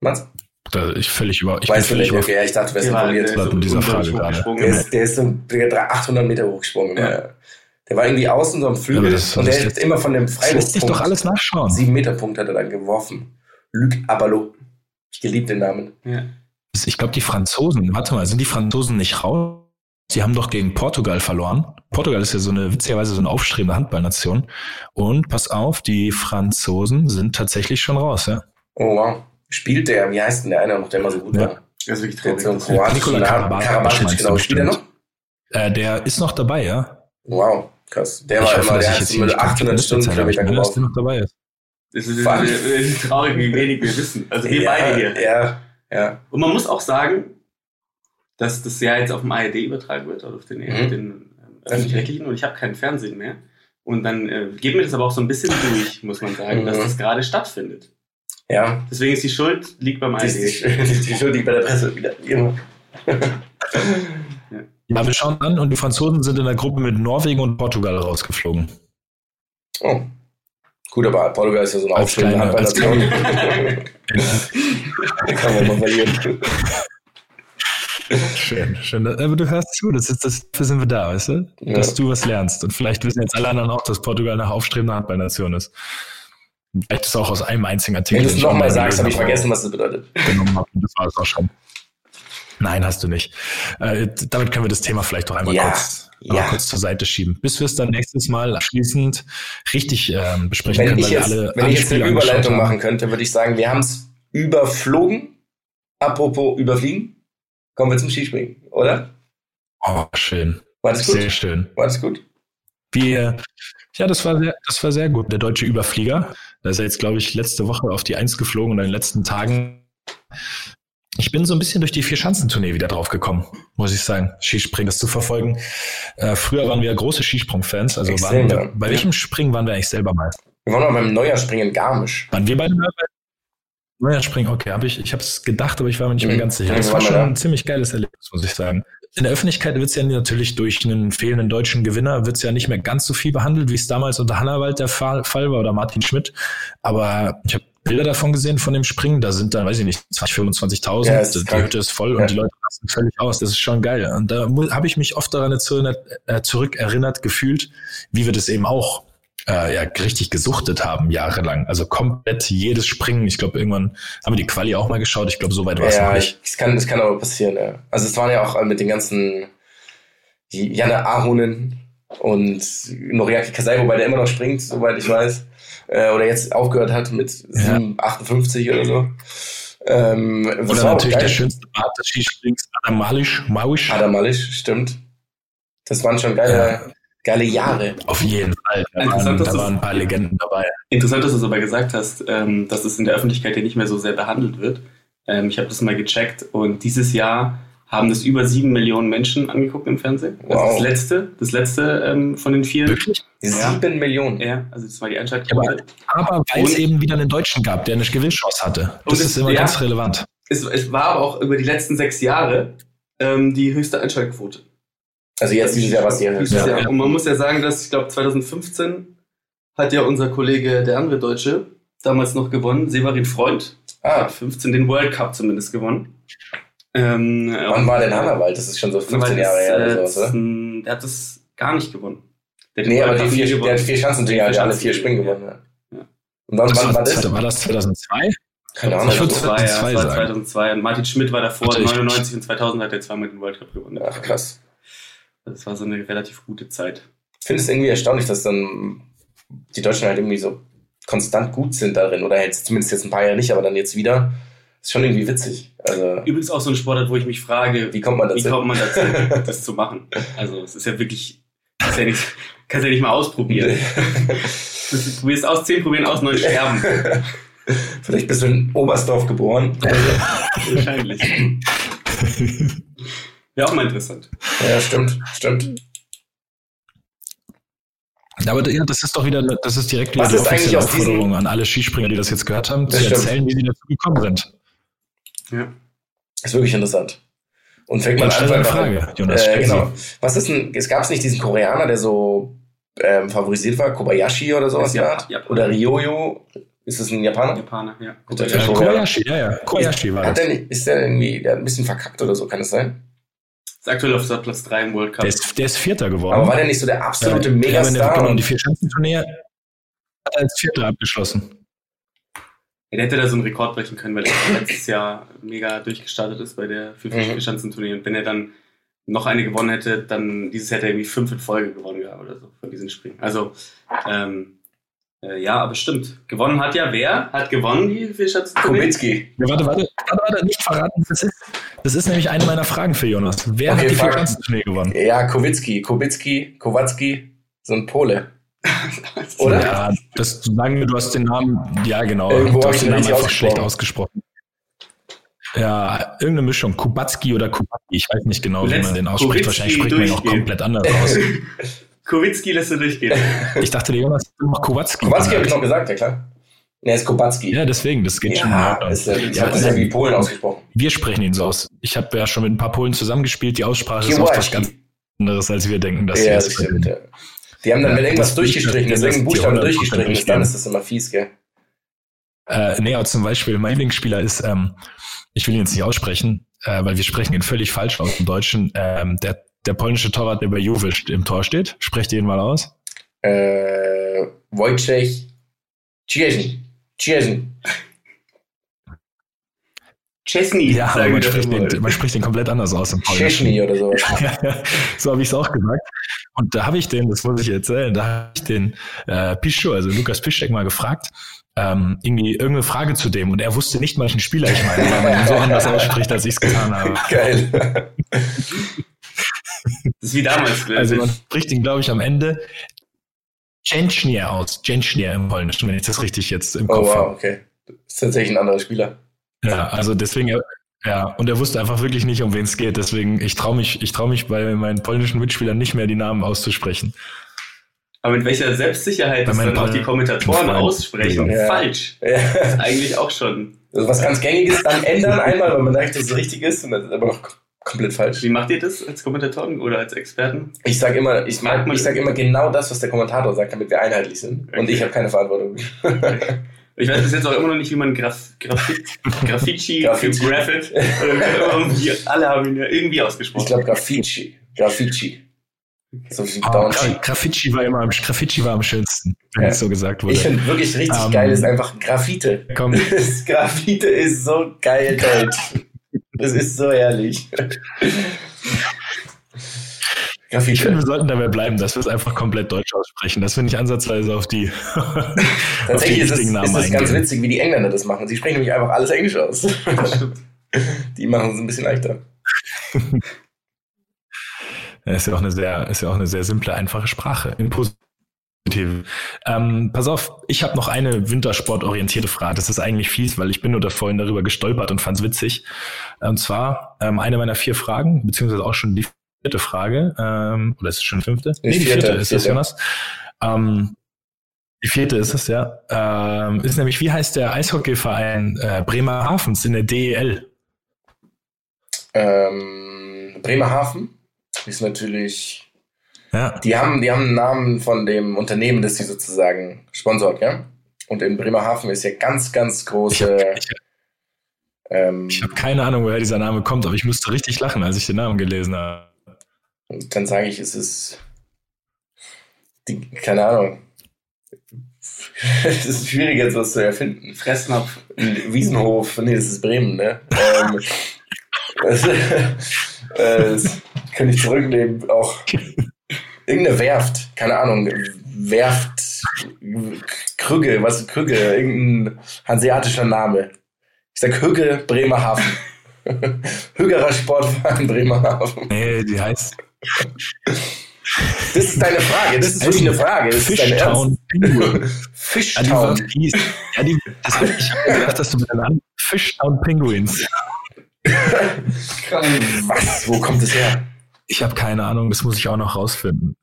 Mats? Da ich völlig über, ich bin Weißt du völlig nicht? über, Okay, ja, ich dachte, du wärst war- informiert. der mit dieser Frage. Der ist, der ist so der 800 Meter hochgesprungen. Ja. Der war irgendwie außen so am Flügel das- und der ist immer von dem das lässt sich doch alles nachschauen. Sieben Meter Punkt hat er dann geworfen. Luc Abalo. Ich geliebt den Namen. Ja. Ich glaube, die Franzosen, warte mal, sind die Franzosen nicht raus? Sie haben doch gegen Portugal verloren. Portugal ist ja so eine, witzigerweise so eine aufstrebende Handballnation. Und pass auf, die Franzosen sind tatsächlich schon raus, ja. Oh wow. Spielt der, wie heißt denn der eine noch, der immer so gut Ja. war? Das ist wirklich Der so traurig. kroatischen Nikola. Karabatic genau. Spielt er noch? Äh, der ist noch dabei, ja. Wow, krass. Der ich war hoffe, immer, dass der hat mit komplett 800 Mist erzähle, aber ich meine, dass der noch dabei ist. Das ist, das ist traurig, wie wenig wir wissen. Also wir ja, beide hier. Ja, ja. Und man muss auch sagen, dass das ja jetzt auf dem ARD übertragen wird, oder auf den, Mhm. den ähm, öffentlich-rechtlichen, und ich habe kein Fernsehen mehr. Und dann äh, geht mir das aber auch so ein bisschen durch, muss man sagen, dass Mhm. das gerade stattfindet. Ja, Deswegen ist die Schuld liegt beim die, ARD. die, die Schuld liegt bei der Presse wieder. Genau. Ja, wir schauen an und die Franzosen sind in der Gruppe mit Norwegen und Portugal rausgeflogen. Oh. Gut, aber Portugal ist ja so eine aufstrebende Handballnation. Kann man mal verlieren. Schön, schön. Aber du hörst zu, das ist, das, dafür sind wir da, weißt du? Ja. Dass du was lernst. Und vielleicht wissen jetzt alle anderen auch, dass Portugal eine aufstrebende Handballnation ist. Vielleicht ist auch aus einem einzigen Artikel. Wenn du es nochmal sagst, habe ich vergessen, was das bedeutet. genommen habe. Das war es auch schon. Nein, hast du nicht. Äh, damit können wir das Thema vielleicht doch einmal Ja, kurz, ja. kurz zur Seite schieben, bis wir es dann nächstes Mal abschließend richtig ähm, besprechen Wenn können, ich jetzt, alle, wenn alle ich jetzt eine Überleitung machen könnte, würde ich sagen, wir haben es überflogen. Apropos überfliegen. Kommen wir zum Skispringen, oder? Oh, schön. War das gut? Sehr schön. War das gut? Wir, ja, das war sehr, das war sehr gut. Der deutsche Überflieger, da ist er jetzt, glaube ich, letzte Woche auf die Eins geflogen und in den letzten Tagen. Ich bin so ein bisschen durch die Vier-Schanzentournee wieder drauf gekommen, muss ich sagen, Skispringen das zu verfolgen. Äh, früher waren wir große Skisprung-Fans, also waren wir, bei welchem Springen waren wir eigentlich selber mal? Wir waren mal beim Neujahrspringen in Garmisch. Waren wir beide bei Neujahrspringen? Okay, habe ich, ich habe es gedacht, aber ich war mir nicht mehr Mhm. ganz sicher. Das war schon ein ziemlich geiles Erlebnis, muss ich sagen. In der Öffentlichkeit wird es ja natürlich durch einen fehlenden deutschen Gewinner wird es ja nicht mehr ganz so viel behandelt, wie es damals unter Hannawald der Fall, Fall war oder Martin Schmidt. Aber ich habe Bilder davon gesehen von dem Springen, da sind dann, weiß ich nicht, 20, 25.000, Ja, es ist die krank. Hütte ist voll Ja. und die Leute rasten völlig aus. Das ist schon geil. Und da habe ich mich oft daran äh, zurückerinnert gefühlt, wie wir das eben auch äh, ja, richtig gesuchtet haben, jahrelang. Also komplett jedes Springen. Ich glaube, irgendwann haben wir die Quali auch mal geschaut. Ich glaube, so weit war es noch Ja, nicht. das kann, das kann aber passieren, ja. Also es waren ja auch mit den ganzen die Janne Ahonen und Noriaki Kasai, wobei der immer noch springt, soweit ich weiß. Äh, oder jetzt aufgehört hat mit 7, 58 oder so. Ähm, das Oder natürlich der schönste Bart des Skisprings, Adam Malisch, Mauisch. Adam Malisch, stimmt. Das waren schon geile, geile Jahre. Auf jeden Fall. Da, Interessant, waren, dass da waren ein paar Legenden dabei. Interessant, dass du es aber gesagt hast, ähm, dass es in der Öffentlichkeit ja nicht mehr so sehr behandelt wird. Ähm, ich habe das mal gecheckt und dieses Jahr haben das über sieben Millionen Menschen angeguckt im Fernsehen. Das Wow. ist das letzte, das letzte ähm, von den vielen. Wirklich? Ja. Sieben Millionen. Ja, also das war die Einschaltquote. Aber weil es eben wieder einen Deutschen gab, der eine Gewinnchance hatte. Das es- ist immer ja. ganz relevant. Es, es war aber auch über die letzten sechs Jahre ähm, die höchste Einschaltquote. Also jetzt dieses Jahr was hier. Dieses Ja. Und man muss ja sagen, dass ich glaube 2015 hat ja unser Kollege, der andere Deutsche, damals noch gewonnen, Severin Freund, Ah, hat 15 den World Cup zumindest gewonnen. Ähm, wann war denn Hannawald? Das ist schon so 15 Jahre her oder sowas, oder? äh, Der hat das gar nicht gewonnen. Der Nee, aber die vier, der hat vier Chancen, die hat alle vier Springen gewonnen. Ja. Ja. Und wann, Das wann war, das? war das 2002? Keine Ahnung. Ich würd 2002, ja, 2002 das war sagen. 2002. Und Martin Schmidt war davor, ich- 99 und 2000 hat er zweimal den World Cup gewonnen. Ach, krass. Das war so eine relativ gute Zeit. Ich finde es irgendwie erstaunlich, dass dann die Deutschen halt irgendwie so konstant gut sind darin. Oder jetzt zumindest jetzt ein paar Jahre nicht, aber dann jetzt wieder. Ist schon irgendwie witzig. Also, Übrigens auch so ein Sportart, wo ich mich frage, wie kommt man wie dazu? kommt man dazu, das zu machen? Also es ist ja wirklich, kannst ja nicht, kannst ja nicht mal ausprobieren. Du wirst aus 10 probieren, aus 9 sterben. Vielleicht bist du in Oberstdorf geboren. Wahrscheinlich. Wäre auch mal interessant. ja, stimmt, stimmt. Aber ja, das ist doch wieder, das ist direkt wieder Was die offizielle Aufforderung an alle Skispringer, die das jetzt gehört haben, Das zu stimmt. erzählen, wie sie dazu gekommen sind. Ja. Ist wirklich interessant. Und fängt man an, Frage, Jonas. Äh, genau. Was ist denn, es gab es nicht diesen Koreaner, der so ähm, favorisiert war, Kobayashi oder sowas? Der? Japaner. Oder Ryoyo? Ist das ein Japaner? Japaner, ja. Gut, der Äh, Kobayashi. Kobayashi, ja, ja. Kobayashi war Hat das. der, nicht- ist der irgendwie, der hat ein bisschen verkackt oder so, kann das sein? Ist aktuell auf Platz 3 im World Cup. Der ist, der ist Vierter geworden. Aber war der nicht so der absolute Ja, Megastar? Genau, und- die Vier-Schanzentournee hat er als Vierter abgeschlossen. Ja, der hätte da so einen Rekord brechen können, weil er letztes Jahr mega durchgestartet ist bei der für Mhm. Vierschanzenturnier. Und wenn er dann noch eine gewonnen hätte, dann dieses Jahr hätte er irgendwie fünf in Folge gewonnen gehabt oder so von diesen Springen. Also, ähm, äh, ja, aber stimmt. Gewonnen hat ja wer? Hat gewonnen die Vierschanzentournee? Kubicki. Ja, warte, warte, warte, warte, nicht verraten, das ist. Das ist nämlich eine meiner Fragen für Jonas. Wer Okay, hat die frag. Vier-Schanzentournee gewonnen? Ja, Kowicki, Kubicki, Kowacki, so ein Pole. Oder? Ja, das sagen wir, du hast den Namen, ja genau, Irgendwo du hab hast den Namen einfach schlecht ausgesprochen. Ja, irgendeine Mischung, Kubacki oder Kubacki, ich weiß nicht genau, wie Let's man den ausspricht. Kubicki Wahrscheinlich spricht man ihn auch komplett anders aus. Kowitzki lässt du durchgehen. Ich dachte, der Jonas hat noch Kubacki. Kowalski habe ich noch gesagt, ja klar. Ne, ist Kubacki. Ja, deswegen, das geht schon. Ja, Ordnung. ist, ich Ja, habe das ja wie Polen ausgesprochen. Wir sprechen ihn so aus. Ich habe ja schon mit ein paar Polen zusammengespielt. Die Aussprache ist oft was ganz anderes, als wir denken, dass Ja, wir das es stimmt. Ja. Die haben dann, wenn irgendwas das- durchgestrichen ist, irgendein die Buchstabe 100% durchgestrichen ist, dann ist das immer fies, gell? Äh, nee, aber zum Beispiel, mein Lieblingsspieler ist, ähm, ich will ihn jetzt nicht aussprechen, äh, weil wir sprechen ihn völlig falsch aus im Deutschen. Ähm, der, der polnische Torwart, der bei Juve im Tor steht, sprecht ihn mal aus. Äh, Wojciech Ciezny. Ciezny. Chesney, Ja, man spricht, ihn, man spricht ihn komplett anders aus im Polnischen. Ciezny oder sowas. so habe ich es auch gesagt. Und da habe ich den, das muss ich erzählen, da habe ich den äh, Pischo, also Lukas Piszczek mal gefragt, ähm, irgendwie irgendeine Frage zu dem und er wusste nicht, welchen Spieler ich meine, weil man ihn so anders ausspricht, als ich es getan habe. Geil. Das ist wie damals. Also man spricht ihn, glaube ich, am Ende Jenschnier aus. Jenschnier im Polnischen, wenn ich das richtig jetzt im Oh Kopf wow, habe. okay. Das ist tatsächlich ein anderer Spieler. Ja, also deswegen, ja, und er wusste einfach wirklich nicht, um wen es geht. Deswegen, ich traue mich, ich traue mich bei meinen polnischen Mitspielern nicht mehr, die Namen auszusprechen. aber mit welcher Selbstsicherheit das dann auch die Kommentatoren aussprechen. Ja. Falsch. Ja. Das ist eigentlich auch schon. Also was ganz gängiges dann ändern einmal, weil man merkt, dass es richtig ist und das ist aber noch komplett falsch. Wie macht ihr das als Kommentatoren oder als Experten? Ich sag immer, ich, Mag ich sag immer genau das, was der Kommentator sagt, damit wir einheitlich sind. Und Okay. ich habe keine Verantwortung. Ich weiß bis jetzt auch immer noch nicht, wie man Graf, Grafit, Graffiti, Graffiti. Graffit, alle haben ihn ja irgendwie ausgesprochen. Ich glaube Graffiti. Graffiti. So Ah. Gra- Graffiti war immer am, Graffiti war am schönsten, wenn Ja. es so gesagt wurde. Ich finde wirklich richtig Ähm, geil ist einfach Graffite. Komm, Das Graffite ist so geil deutsch. Das ist so herrlich. Ich finde, wir sollten dabei bleiben, dass wir es einfach komplett deutsch aussprechen, dass wir nicht ansatzweise auf die, auf die Tatsächlich ist es, richtigen ist Namen es ganz witzig, wie die Engländer das machen. Sie sprechen nämlich einfach alles Englisch aus. Das. Die machen es ein bisschen leichter. Ist ja auch eine sehr, ist ja auch eine sehr simple, einfache Sprache. In positiv. Ähm, pass auf, ich habe noch eine wintersportorientierte Frage. Das ist eigentlich fies, weil ich bin nur da vorhin darüber gestolpert und fand's witzig. Und zwar ähm, eine meiner vier Fragen, beziehungsweise auch schon die vierte Frage, ähm, oder ist es schon die fünfte? Die vierte, ist es, vierte. Jonas. Ähm, die vierte ist es, ja. Ähm, ist nämlich, wie heißt der Eishockeyverein äh, Bremerhavens in der DEL? Ähm, Bremerhaven ist natürlich. Ja. Die haben, die haben einen Namen von dem Unternehmen, das sie sozusagen sponsort, ja? Und in Bremerhaven ist ja ganz, ganz große. Ich, Ähm, ich habe keine Ahnung, woher dieser Name kommt, aber ich musste richtig lachen, als ich den Namen gelesen habe. Dann sage ich, es ist. Die, keine Ahnung. es ist schwierig, jetzt was zu erfinden. Fressnapf. Wiesenhof, nee, das ist Bremen, ne? ähm, das, äh, das kann ich zurücknehmen. Auch irgendeine Werft, keine Ahnung, Werft, Krügge, was ist Krügge? Irgendein hanseatischer Name. Ich sag Hügge, Bremerhaven. Hügerer Sportverein Bremerhaven. Nee, die heißt Das ist deine Frage, das ist wirklich eine Frage. Das Fishtown Penguin. Fishtown. Ja, die, ja, die, das ich ich hab gedacht, dass du mit den Namen Fishtown Penguins. Was? Wo kommt es her? Ich habe keine Ahnung, das muss ich auch noch rausfinden.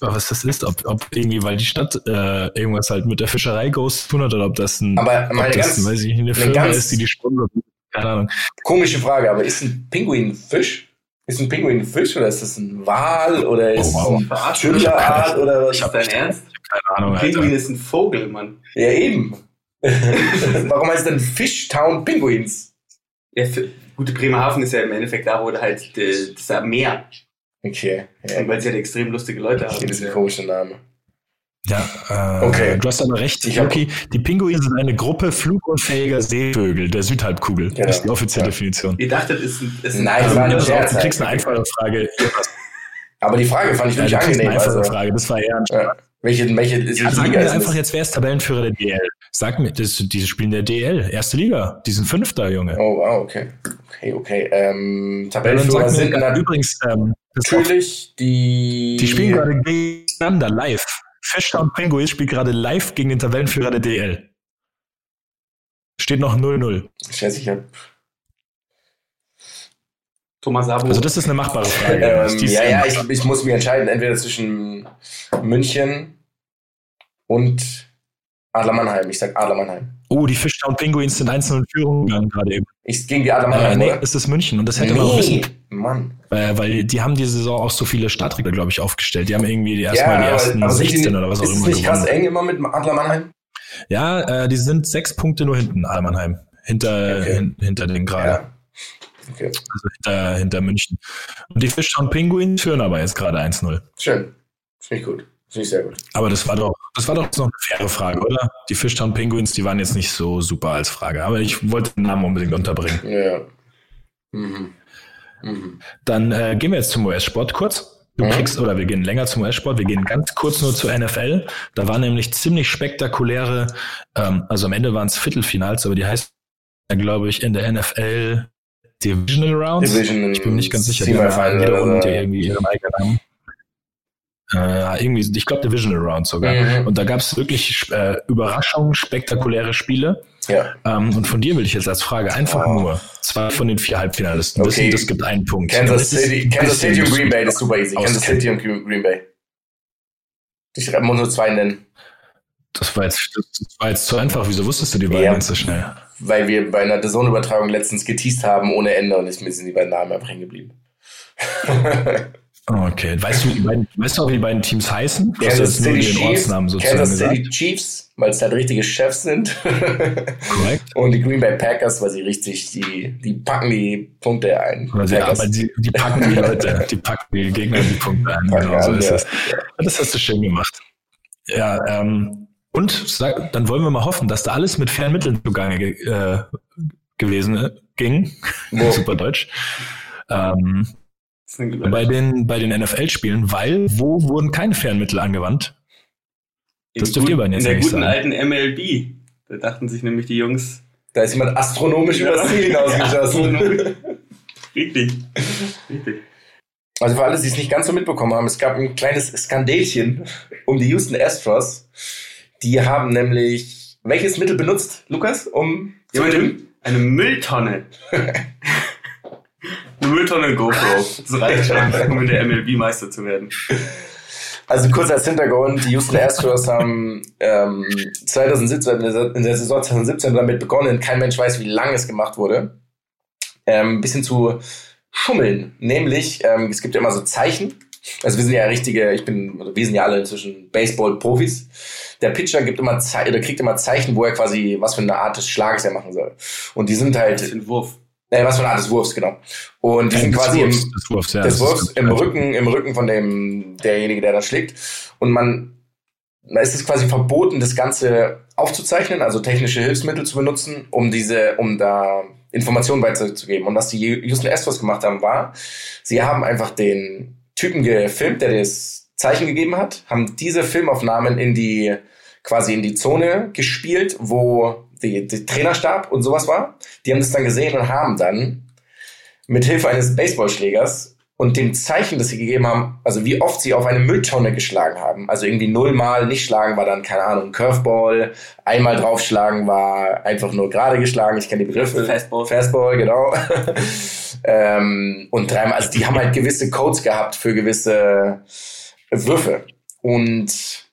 Was das ist, ob, ob irgendwie, weil die Stadt äh, irgendwas halt mit der Fischerei groß zu tun hat oder ob das ein, Aber ob meine das, ganz weiß ich, eine Firma ist, die die sponsert. Keine Ahnung. komische Frage, aber ist ein Pinguin ein Fisch? Ist ein Pinguin ein Fisch oder ist das ein Wal oder ist wow. es ein Schimmerart oder was? Ist dein Ernst? Keine Ahnung, Pinguin Alter. ist ein Vogel, Mann. Ja, eben. Warum heißt es denn Fishtown Pinguins? Ja, für, gute Bremerhaven ist ja im Endeffekt da, wo halt äh, das ist Meer. Okay. Ja, Und weil sie halt extrem lustige Leute okay haben. das ist ein komischer Name. Ja, äh, Okay. du hast aber recht. Luki, die Pinguine sind eine Gruppe flugunfähiger Seevögel der Südhalbkugel. Genau. Das ist die offizielle Ja. Definition. Ihr dachtet, es ist ein, ist ein Nein, es war auf, Scherz. du kriegst eine einfache Frage. Aber die Frage fand ich Ja, wirklich kriegst angenehm. eine einfache Also, Frage. Das war eher ein ja. Welche, welche, welche Ja, sag Liga mir ist einfach jetzt, wer ist Tabellenführer der DL? Sag mir, das, diese spielen der DL, erste Liga. Die sind Fünfter, Junge. Oh, wow, okay. Okay, okay. Ähm, Ja, Tabellenführer sind mir, dann übrigens, ähm, ist auch, natürlich die... die spielen gerade gegeneinander live. Fishtown Penguins spielt gerade live gegen den Tabellenführer der DL. Steht noch 0-0. Scheiße, ich hab. Thomas Sabo. Also das ist eine machbare Frage. Ähm, ja, ja, ich, ich muss mich entscheiden, entweder zwischen München und Adler Mannheim. Ich sag Adler Mannheim. Oh, die Fishtown Penguins sind 1-0 in Führung gegangen gerade eben. Ich gegen die Adler Äh, Mannheim, nee, oder? es ist München und das hätte man auch wissen Nee, Mann. Äh, weil die haben diese Saison auch so viele Startregler, glaube ich, aufgestellt. Die haben irgendwie die erstmal die aber- ersten aber die- 16 oder was auch ist immer nicht krass gewonnen. eng immer mit Adler Mannheim? Ja, äh, die sind sechs Punkte nur hinten, Almannheim. Hinter, Okay. hin, hinter den gerade. Ja. Okay, Also hinter, hinter München. Und die Fishtown Penguins führen aber jetzt gerade 1-0. schön. Finde ich gut. Finde ich sehr gut. Aber das war doch, das war doch noch eine faire Frage, oder? Die Fishtown Penguins, die waren jetzt nicht so super als Frage. Aber ich wollte den Namen unbedingt unterbringen. Ja. Mhm. Mhm. Dann äh, gehen wir jetzt zum US-Sport kurz. Du kriegst, oder wir gehen länger zum US-Sport, wir gehen ganz kurz nur zur NFL. Da war nämlich ziemlich spektakuläre, ähm, also am Ende waren es Viertelfinals, aber die heißt, glaube ich, in der NFL Divisional Rounds. Division ich bin nicht ganz sicher. Die haben jede Runde irgendwie ihren eigenen Namen. Äh, irgendwie, ich glaube Divisional Rounds sogar. Mhm. Und da gab es wirklich äh, Überraschungen, spektakuläre Spiele. Ja. Ähm, und von dir will ich jetzt als Frage einfach Oh. nur zwei von den vier Halbfinalisten Okay. wissen, das gibt einen Punkt. Kansas City, Kansas City und Green Bay, das ist super easy. Kansas. City und Green Bay. Ich muss nur zwei nennen, Das war, jetzt, das war jetzt zu einfach. Wieso wusstest du die beiden Ja. ganz so schnell? weil wir bei einer DAZN-Übertragung letztens geteased haben ohne Ende und ich, mir sind die beiden Namen einfach hängen geblieben. Okay. Weißt du, beiden, weißt du auch, wie die beiden Teams heißen? Du Kansas City Chiefs, Ortsnamen sozusagen Kansas. City Chiefs, weil es halt richtige Chefs sind. Korrekt. und die Green Bay Packers, weil sie richtig, die, die packen die Punkte ein. Sie, Packers. aber die, die packen die Leute, die packen die Gegner die Punkte ein. Genau, so ist ja. es. Das hast du schön gemacht. Ja, ähm, und dann wollen wir mal hoffen, dass da alles mit fairen Mitteln zugange ge äh, gewesen äh, ging. Super Deutsch. Ähm, bei den, bei den NFL-Spielen, weil wo wurden keine fairen Mittel angewandt? das in dürft ihr beiden jetzt In der guten sagen. alten MLB. Da dachten sich nämlich die Jungs. Da ist jemand astronomisch Ja. übers Ziel hinausgeschossen. Richtig. Richtig. Also für alle, die es nicht ganz so mitbekommen haben, es gab ein kleines Skandälchen um die Houston Astros. Die haben nämlich welches Mittel benutzt, Lukas, um zu Jemand gewinnen? eine Mülltonne. eine Mülltonne GoPro. Das reicht schon, um in der MLB Meister zu werden. Also kurz als Hintergrund, die Houston Astros haben ähm, 2017, in der- Saison 2017 damit begonnen, kein Mensch weiß, wie lange es gemacht wurde, ähm, ein bisschen zu schummeln. Nämlich, ähm, es gibt ja immer so Zeichen. Also wir sind ja richtige, ich bin, wir sind ja alle inzwischen Baseball-Profis. Der Pitcher gibt immer Ze oder kriegt immer Zeichen, wo er quasi, was für eine Art des Schlages er machen soll. Und die sind Das halt, ist ein Wurf. Äh, was für eine Art des Wurfs, genau. Und die sind quasi im, Wurfs, des Wurfs, ja, des Wurfs im Rücken, im Rücken von dem, derjenige, der da schlägt. Und man, da ist es quasi verboten, das Ganze aufzuzeichnen, also technische Hilfsmittel zu benutzen, um diese, um da Informationen weiterzugeben. Und was die Houston Astros gemacht haben, war, sie haben einfach den Typen gefilmt, der das Zeichen gegeben hat, haben diese Filmaufnahmen in die, quasi in die Zone gespielt, wo die, die Trainerstab und sowas war. Die haben das dann gesehen und haben dann mit Hilfe eines Baseballschlägers und dem Zeichen, das sie gegeben haben, also wie oft sie auf eine Mülltonne geschlagen haben. Also irgendwie nullmal nicht schlagen war dann, keine Ahnung, Curveball, einmal draufschlagen war einfach nur gerade geschlagen, ich kenne die Begriffe. Fastball. Fastball, genau. ähm, und dreimal, also die haben halt gewisse Codes gehabt für gewisse Würfe. Und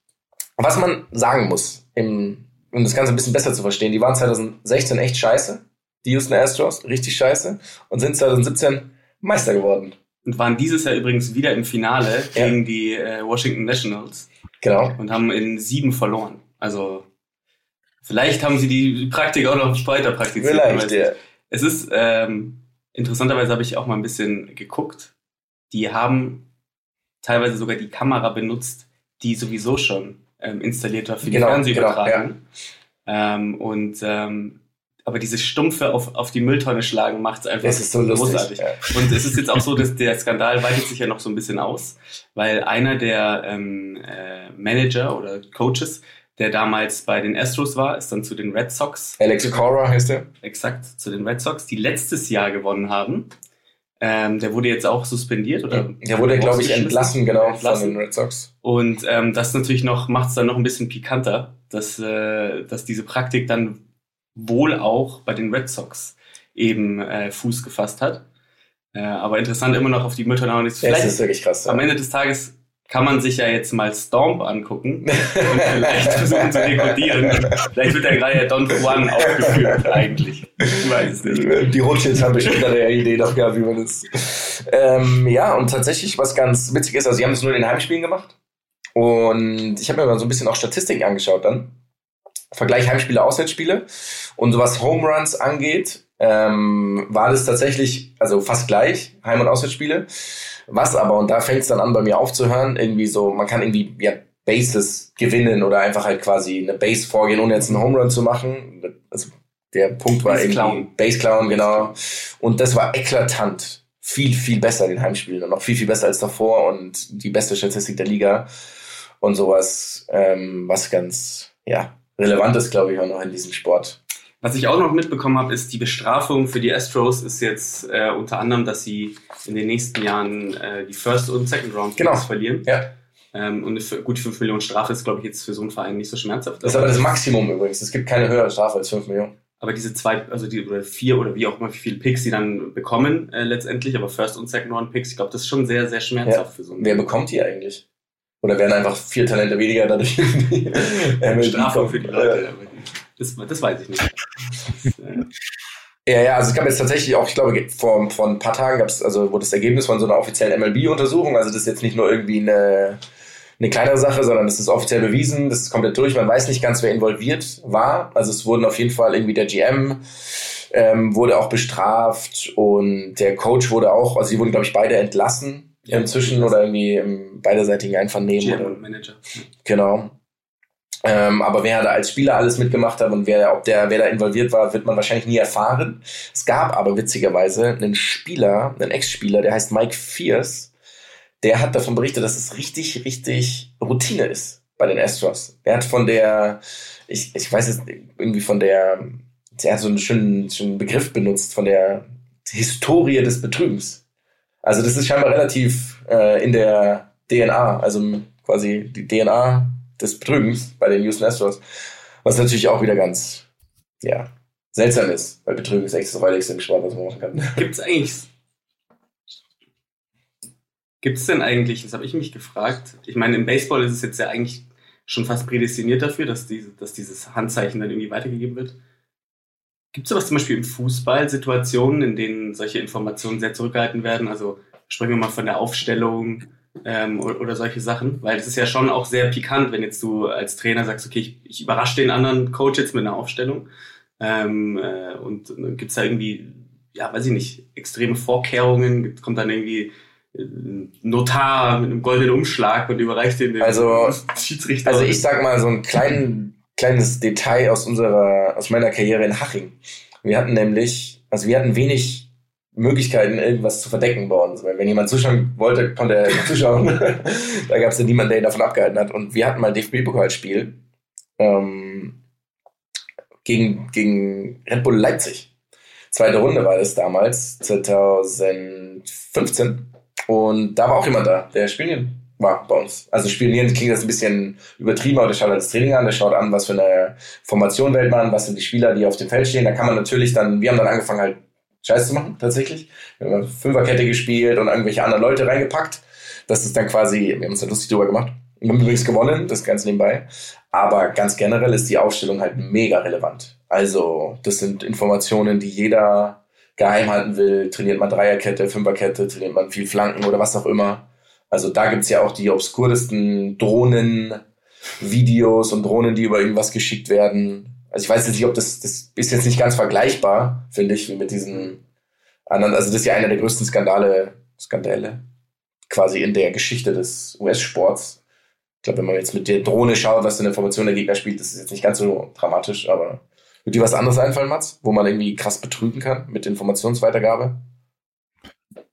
was man sagen muss, im, um das Ganze ein bisschen besser zu verstehen, die waren 2016 echt scheiße, die Houston Astros, richtig scheiße, und sind 2017 Meister geworden. Und waren dieses Jahr übrigens wieder im Finale Ja. gegen die äh, Washington Nationals Genau. und haben in sieben verloren. Also vielleicht haben sie die Praktik auch noch weiter praktiziert. Vielleicht, ja. Es ist, ähm, interessanterweise habe ich auch mal ein bisschen geguckt. Die haben teilweise sogar die Kamera benutzt, die sowieso schon ähm, installiert war für die Genau, Fernsehübertragung. ähm, und ähm, aber dieses stumpfe auf, auf die Mülltonne schlagen macht es einfach ist so lustig. großartig. Ja. Und es ist jetzt auch so, dass der Skandal weitet sich ja noch so ein bisschen aus, weil einer der ähm, äh, Manager oder Coaches, der damals bei den Astros war, ist dann zu den Red Sox Alex Cora heißt er. exakt zu den Red Sox, die letztes Jahr gewonnen haben. Ähm, der wurde jetzt auch suspendiert oder? Der wurde, glaube ich, entlassen, genau, Entlassen. von den Red Sox. Und ähm, das natürlich noch macht es dann noch ein bisschen pikanter, dass, äh, dass diese Praktik dann wohl auch bei den Red Sox eben äh, Fuß gefasst hat. Äh, aber interessant immer noch auf die Mütter jetzt Ja, das vielleicht ist wirklich krass. am Ja. Ende des Tages kann man sich ja jetzt mal Stomp angucken und vielleicht versuchen zu dekodieren. Vielleicht wird ja gerade Don Juan aufgeführt eigentlich. Ich weiß nicht. Die Rothschilds haben bestimmt eine Idee gehabt, wie man das. Ähm, ja, und tatsächlich, was ganz witzig ist, also sie haben es nur in den Heimspielen gemacht. Und ich habe mir mal so ein bisschen auch Statistiken angeschaut dann. Vergleich Heimspiele, Auswärtsspiele. Und so was Home Runs angeht, ähm, war das tatsächlich, also fast gleich, Heim- und Auswärtsspiele. Was aber, und da fängt es dann an bei mir aufzuhören, irgendwie so, man kann irgendwie ja, Bases gewinnen oder einfach halt quasi eine Base vorgehen, ohne jetzt einen Home Run zu machen. Also der Punkt war Base irgendwie klauen. Base Clown, genau. Und das war eklatant. Viel, viel besser in den Heimspielen und noch viel, viel besser als davor und die beste Statistik der Liga und sowas, ähm, was ganz, ja, relevant ist, glaube ich, auch noch in diesem Sport. Was ich auch noch mitbekommen habe, ist die Bestrafung für die Astros ist jetzt äh, unter anderem, dass sie in den nächsten Jahren äh, die First und Second Round Genau. Picks verlieren. Ja. Ähm, und für gut 5 Millionen Strafe ist, glaube ich, jetzt für so einen Verein nicht so schmerzhaft. Das ist aber das Maximum übrigens. Es gibt keine höhere Strafe als 5 Millionen. Aber diese zwei, also die oder vier oder wie auch immer, wie viele Picks sie dann bekommen äh, letztendlich, aber First und Second Round Picks, ich glaube, das ist schon sehr, sehr schmerzhaft für so einen Wer bekommt die eigentlich? Oder werden einfach vier Talente weniger dadurch? kommen? für die Leute. Das, das weiß ich nicht. Ja, ja, also es gab jetzt tatsächlich auch, ich glaube, vor, vor ein paar Tagen gab es, also wurde das Ergebnis von so einer offiziellen MLB-Untersuchung, also das ist jetzt nicht nur irgendwie eine, eine kleinere Sache, sondern das ist offiziell bewiesen, das ist komplett durch, man weiß nicht ganz, wer involviert war, also es wurden auf jeden Fall irgendwie der GM ähm, wurde auch bestraft und der Coach wurde auch, also sie wurden, glaube ich, beide entlassen Ja. inzwischen oder irgendwie im beiderseitigen Einvernehmen. GM oder, und Manager. Genau. Ähm, aber wer da als Spieler alles mitgemacht hat und wer, ob der, wer da involviert war, wird man wahrscheinlich nie erfahren. Es gab aber witzigerweise einen Spieler, einen Ex-Spieler, der heißt Mike Fierce, der hat davon berichtet, dass es richtig, richtig Routine ist bei den Astros. Der hat von der, ich, ich weiß es irgendwie von der, er hat so einen schönen, schönen Begriff benutzt, von der Historie des Betrügens. Also das ist scheinbar relativ äh, in der DNA, also quasi die DNA des Betrügens bei den Houston Astros, was natürlich auch wieder ganz, ja, seltsam ist, weil Betrügen ist echt das räudigste im Sport, was man machen kann. Gibt es eigentlich. Gibt es denn eigentlich, das habe ich mich gefragt, ich meine, im Baseball ist es jetzt ja eigentlich schon fast prädestiniert dafür, dass, diese, dass dieses Handzeichen dann irgendwie weitergegeben wird. Gibt es sowas zum Beispiel im Fußball, Situationen, in denen solche Informationen sehr zurückgehalten werden? Also sprechen wir mal von der Aufstellung ähm, oder, solche Sachen, weil es ist ja schon auch sehr pikant, wenn jetzt du als Trainer sagst, okay, ich, ich überrasche den anderen Coach jetzt mit einer Aufstellung. Ähm, äh, und dann gibt es da irgendwie, ja, weiß ich nicht, extreme Vorkehrungen, kommt dann irgendwie äh, ein Notar mit einem goldenen Umschlag und überreicht den dem Also- Schiedsrichter. Also ich sag mal so ein klein, kleines Detail aus unserer, aus meiner Karriere in Haching. Wir hatten nämlich, also wir hatten wenig Möglichkeiten, irgendwas zu verdecken bei uns. Weil wenn jemand zuschauen wollte, konnte er zuschauen. da gab es ja niemanden, der ihn davon abgehalten hat. Und wir hatten mal ein DFB-Pokalspiel ähm, gegen, gegen Red Bull Leipzig. Zweite Runde war das damals, 2015. Und da war auch jemand da, der spielen war bei uns. Also spionieren klingt das ein bisschen übertrieben, aber der schaut halt das Training an, der schaut an, was für eine Formation wählt man, was sind die Spieler, die auf dem Feld stehen. Da kann man natürlich dann, wir haben dann angefangen halt Scheiß zu machen, tatsächlich. Wir haben Fünferkette gespielt und irgendwelche anderen Leute reingepackt. Das ist dann quasi, wir haben uns da lustig drüber gemacht. Wir haben übrigens gewonnen, das ganz nebenbei. Aber ganz generell ist die Aufstellung halt mega relevant. Also, das sind Informationen, die jeder geheim halten will. Trainiert man Dreierkette, Fünferkette, trainiert man viel Flanken oder was auch immer. Also da gibt's ja auch die obskurdesten Drohnen, Videos und Drohnen, die über irgendwas geschickt werden. Also ich weiß jetzt nicht, ob das, das ist jetzt nicht ganz vergleichbar, finde ich, wie mit diesen anderen. Also das ist ja einer der größten Skandale, Skandale quasi in der Geschichte des US-Sports. Ich glaube, wenn man jetzt mit der Drohne schaut, was für eine Information der Gegner spielt, das ist jetzt nicht ganz so dramatisch, aber wird dir was anderes einfallen, Mats, wo man irgendwie krass betrügen kann mit Informationsweitergabe?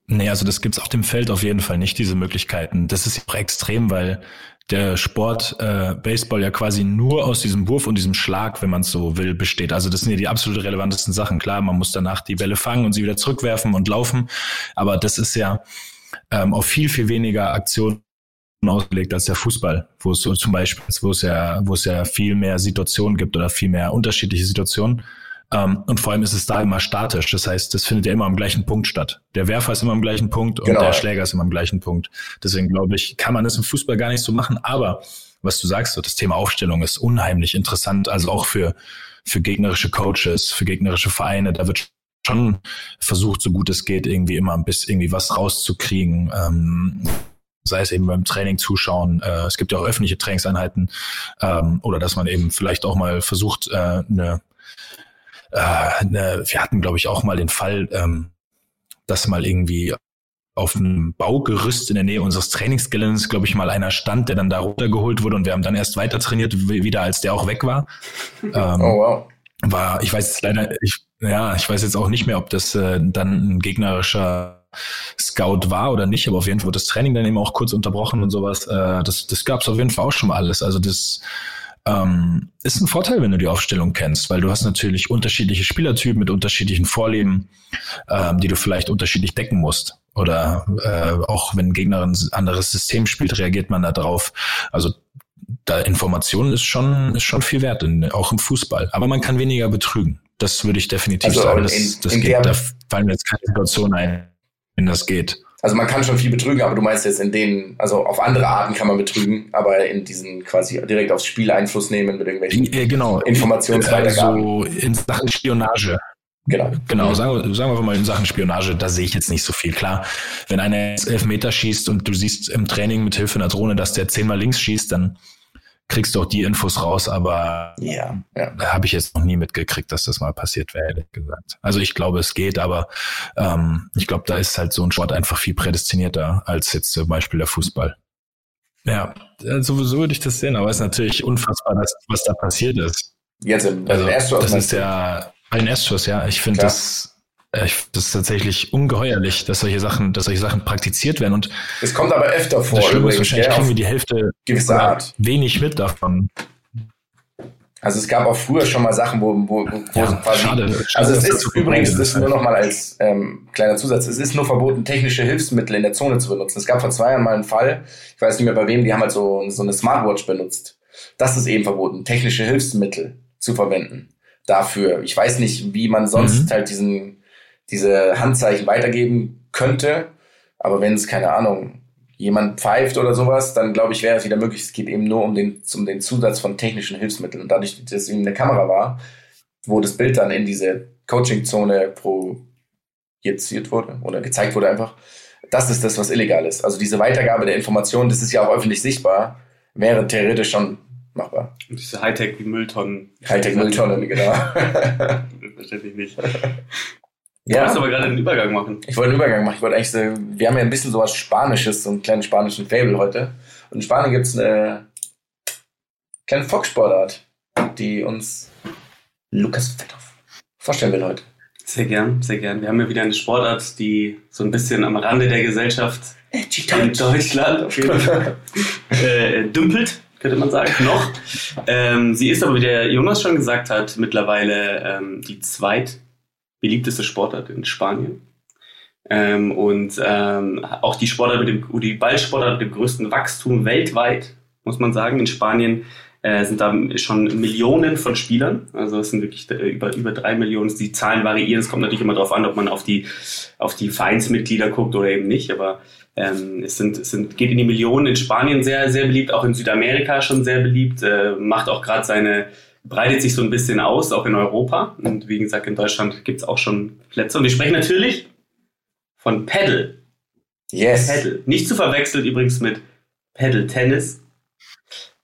Nee, also das gibt's auf dem Feld auf jeden Fall nicht, diese Möglichkeiten. Das ist extrem, weil der Sport äh, Baseball ja quasi nur aus diesem Wurf und diesem Schlag, wenn man es so will, besteht. Also das sind ja die absolut relevantesten Sachen. Klar, man muss danach die Bälle fangen und sie wieder zurückwerfen und laufen, aber das ist ja ähm, auf viel, viel weniger Aktionen ausgelegt als der Fußball, wo es so zum Beispiel, wo es ja, wo es ja viel mehr Situationen gibt oder viel mehr unterschiedliche Situationen. Ähm, und vor allem ist es da immer statisch. Das heißt, das findet ja immer am gleichen Punkt statt. Der Werfer ist immer am gleichen Punkt und genau. der Schläger ist immer am gleichen Punkt. Deswegen glaube ich, kann man das im Fußball gar nicht so machen. Aber was du sagst, so das Thema Aufstellung ist unheimlich interessant. Also auch für, für gegnerische Coaches, für gegnerische Vereine. Da wird schon versucht, so gut es geht, irgendwie immer ein bisschen irgendwie was rauszukriegen. Ähm, sei es eben beim Training zuschauen. Äh, es gibt ja auch öffentliche Trainingseinheiten ähm, oder dass man eben vielleicht auch mal versucht, äh, eine, äh, eine wir hatten, glaube ich, auch mal den Fall, ähm, dass mal irgendwie auf einem Baugerüst in der Nähe unseres Trainingsgeländes, glaube ich, mal einer stand, der dann da runtergeholt wurde und wir haben dann erst weiter trainiert, wieder als der auch weg war. Ähm, oh wow. War, ich weiß jetzt leider, ich, ja, ich weiß jetzt auch nicht mehr, ob das äh, dann ein gegnerischer Scout war oder nicht, aber auf jeden Fall wird das Training dann eben auch kurz unterbrochen und sowas. Äh, das das gab es auf jeden Fall auch schon mal alles. Also das ähm, ist ein Vorteil, wenn du die Aufstellung kennst, weil du hast natürlich unterschiedliche Spielertypen mit unterschiedlichen Vorlieben, ähm, die du vielleicht unterschiedlich decken musst. Oder äh, auch wenn ein Gegner ein anderes System spielt, reagiert man da drauf. Also da Information ist schon, ist schon viel wert, in, auch im Fußball. Aber man kann weniger betrügen. Das würde ich definitiv also sagen. Das, in, das in geht, da fallen mir jetzt keine Situation ein wenn das geht. Also man kann schon viel betrügen, aber du meinst jetzt in denen, also auf andere Arten kann man betrügen, aber in diesen quasi direkt aufs Spiel Einfluss nehmen mit irgendwelchen äh, genau. Informationsweitergaben. So in Sachen Spionage. Genau. Genau, sagen, sagen wir mal in Sachen Spionage, da sehe ich jetzt nicht so viel. Klar, wenn einer elf Meter schießt und du siehst im Training mit Hilfe einer Drohne, dass der zehnmal links schießt, dann kriegst du auch die Infos raus, aber ja, ja. da habe ich jetzt noch nie mitgekriegt, dass das mal passiert wäre, ehrlich gesagt. Also ich glaube, es geht, aber ähm, ich glaube, da ist halt so ein Sport einfach viel prädestinierter als jetzt zum Beispiel der Fußball. Ja, sowieso würde ich das sehen, aber es ist natürlich unfassbar, dass, was da passiert ist. Jetzt im, also, Erstschuss, das ist ja ein Erstschuss, ja. Ich finde das äh, das ist tatsächlich ungeheuerlich, dass solche Sachen, dass solche Sachen praktiziert werden. Und es kommt aber öfter vor. Das übrigens, wahrscheinlich ja, kriegen wir die Hälfte wenig mit davon. Also es gab auch früher schon mal Sachen, wo, wo, wo ja, quasi, schade, also es ist übrigens, das ist nur noch mal als ähm, kleiner Zusatz, es ist nur verboten, technische Hilfsmittel in der Zone zu benutzen. Es gab vor zwei Jahren mal einen Fall, ich weiß nicht mehr bei wem, die haben halt so, so eine Smartwatch benutzt. Das ist eben verboten, technische Hilfsmittel zu verwenden. Dafür. Ich weiß nicht, wie man sonst mhm. halt diesen diese Handzeichen weitergeben könnte. Aber wenn es, keine Ahnung, jemand pfeift oder sowas, dann glaube ich, wäre es wieder möglich. Es geht eben nur um den, um den Zusatz von technischen Hilfsmitteln. Und dadurch, dass es eben eine Kamera war, wo das Bild dann in diese Coaching-Zone projiziert wurde oder gezeigt wurde einfach, das ist das, was illegal ist. Also diese Weitergabe der Informationen, das ist ja auch öffentlich sichtbar, wäre theoretisch schon machbar. Und diese Hightech Mülltonnen. Hightech Mülltonnen, genau. Verständlich nicht. Du ja. wolltest aber gerade einen Übergang machen. Ich wollte einen Übergang machen. Ich wollte eigentlich wir haben ja ein bisschen sowas Spanisches, so einen kleinen spanischen Fable heute. Und in Spanien gibt es eine kleine Fox-Sportart, die uns Lukas Fetthoff vorstellen will heute. Sehr gern, sehr gern. Wir haben ja wieder eine Sportart, die so ein bisschen am Rande der Gesellschaft in Deutschland auf jeden Fall äh, dümpelt, könnte man sagen, noch. Ähm, sie ist aber, wie der Jonas schon gesagt hat, mittlerweile ähm, die zweit beliebteste Sportart in Spanien. Ähm, und ähm, auch die Sportart mit dem, die Ballsportart mit dem größten Wachstum weltweit, muss man sagen. In Spanien äh, sind da schon Millionen von Spielern. Also es sind wirklich äh, über, über drei Millionen. Die Zahlen variieren. Es kommt natürlich immer darauf an, ob man auf die, auf die Vereinsmitglieder guckt oder eben nicht. Aber ähm, es, sind, es sind, geht in die Millionen. In Spanien sehr, sehr beliebt, auch in Südamerika schon sehr beliebt. Äh, macht auch gerade seine breitet sich so ein bisschen aus, auch in Europa. Und wie gesagt, in Deutschland gibt es auch schon Plätze. Und wir sprechen natürlich von Paddle. Yes. Paddle. Nicht zu verwechseln übrigens mit Paddle Tennis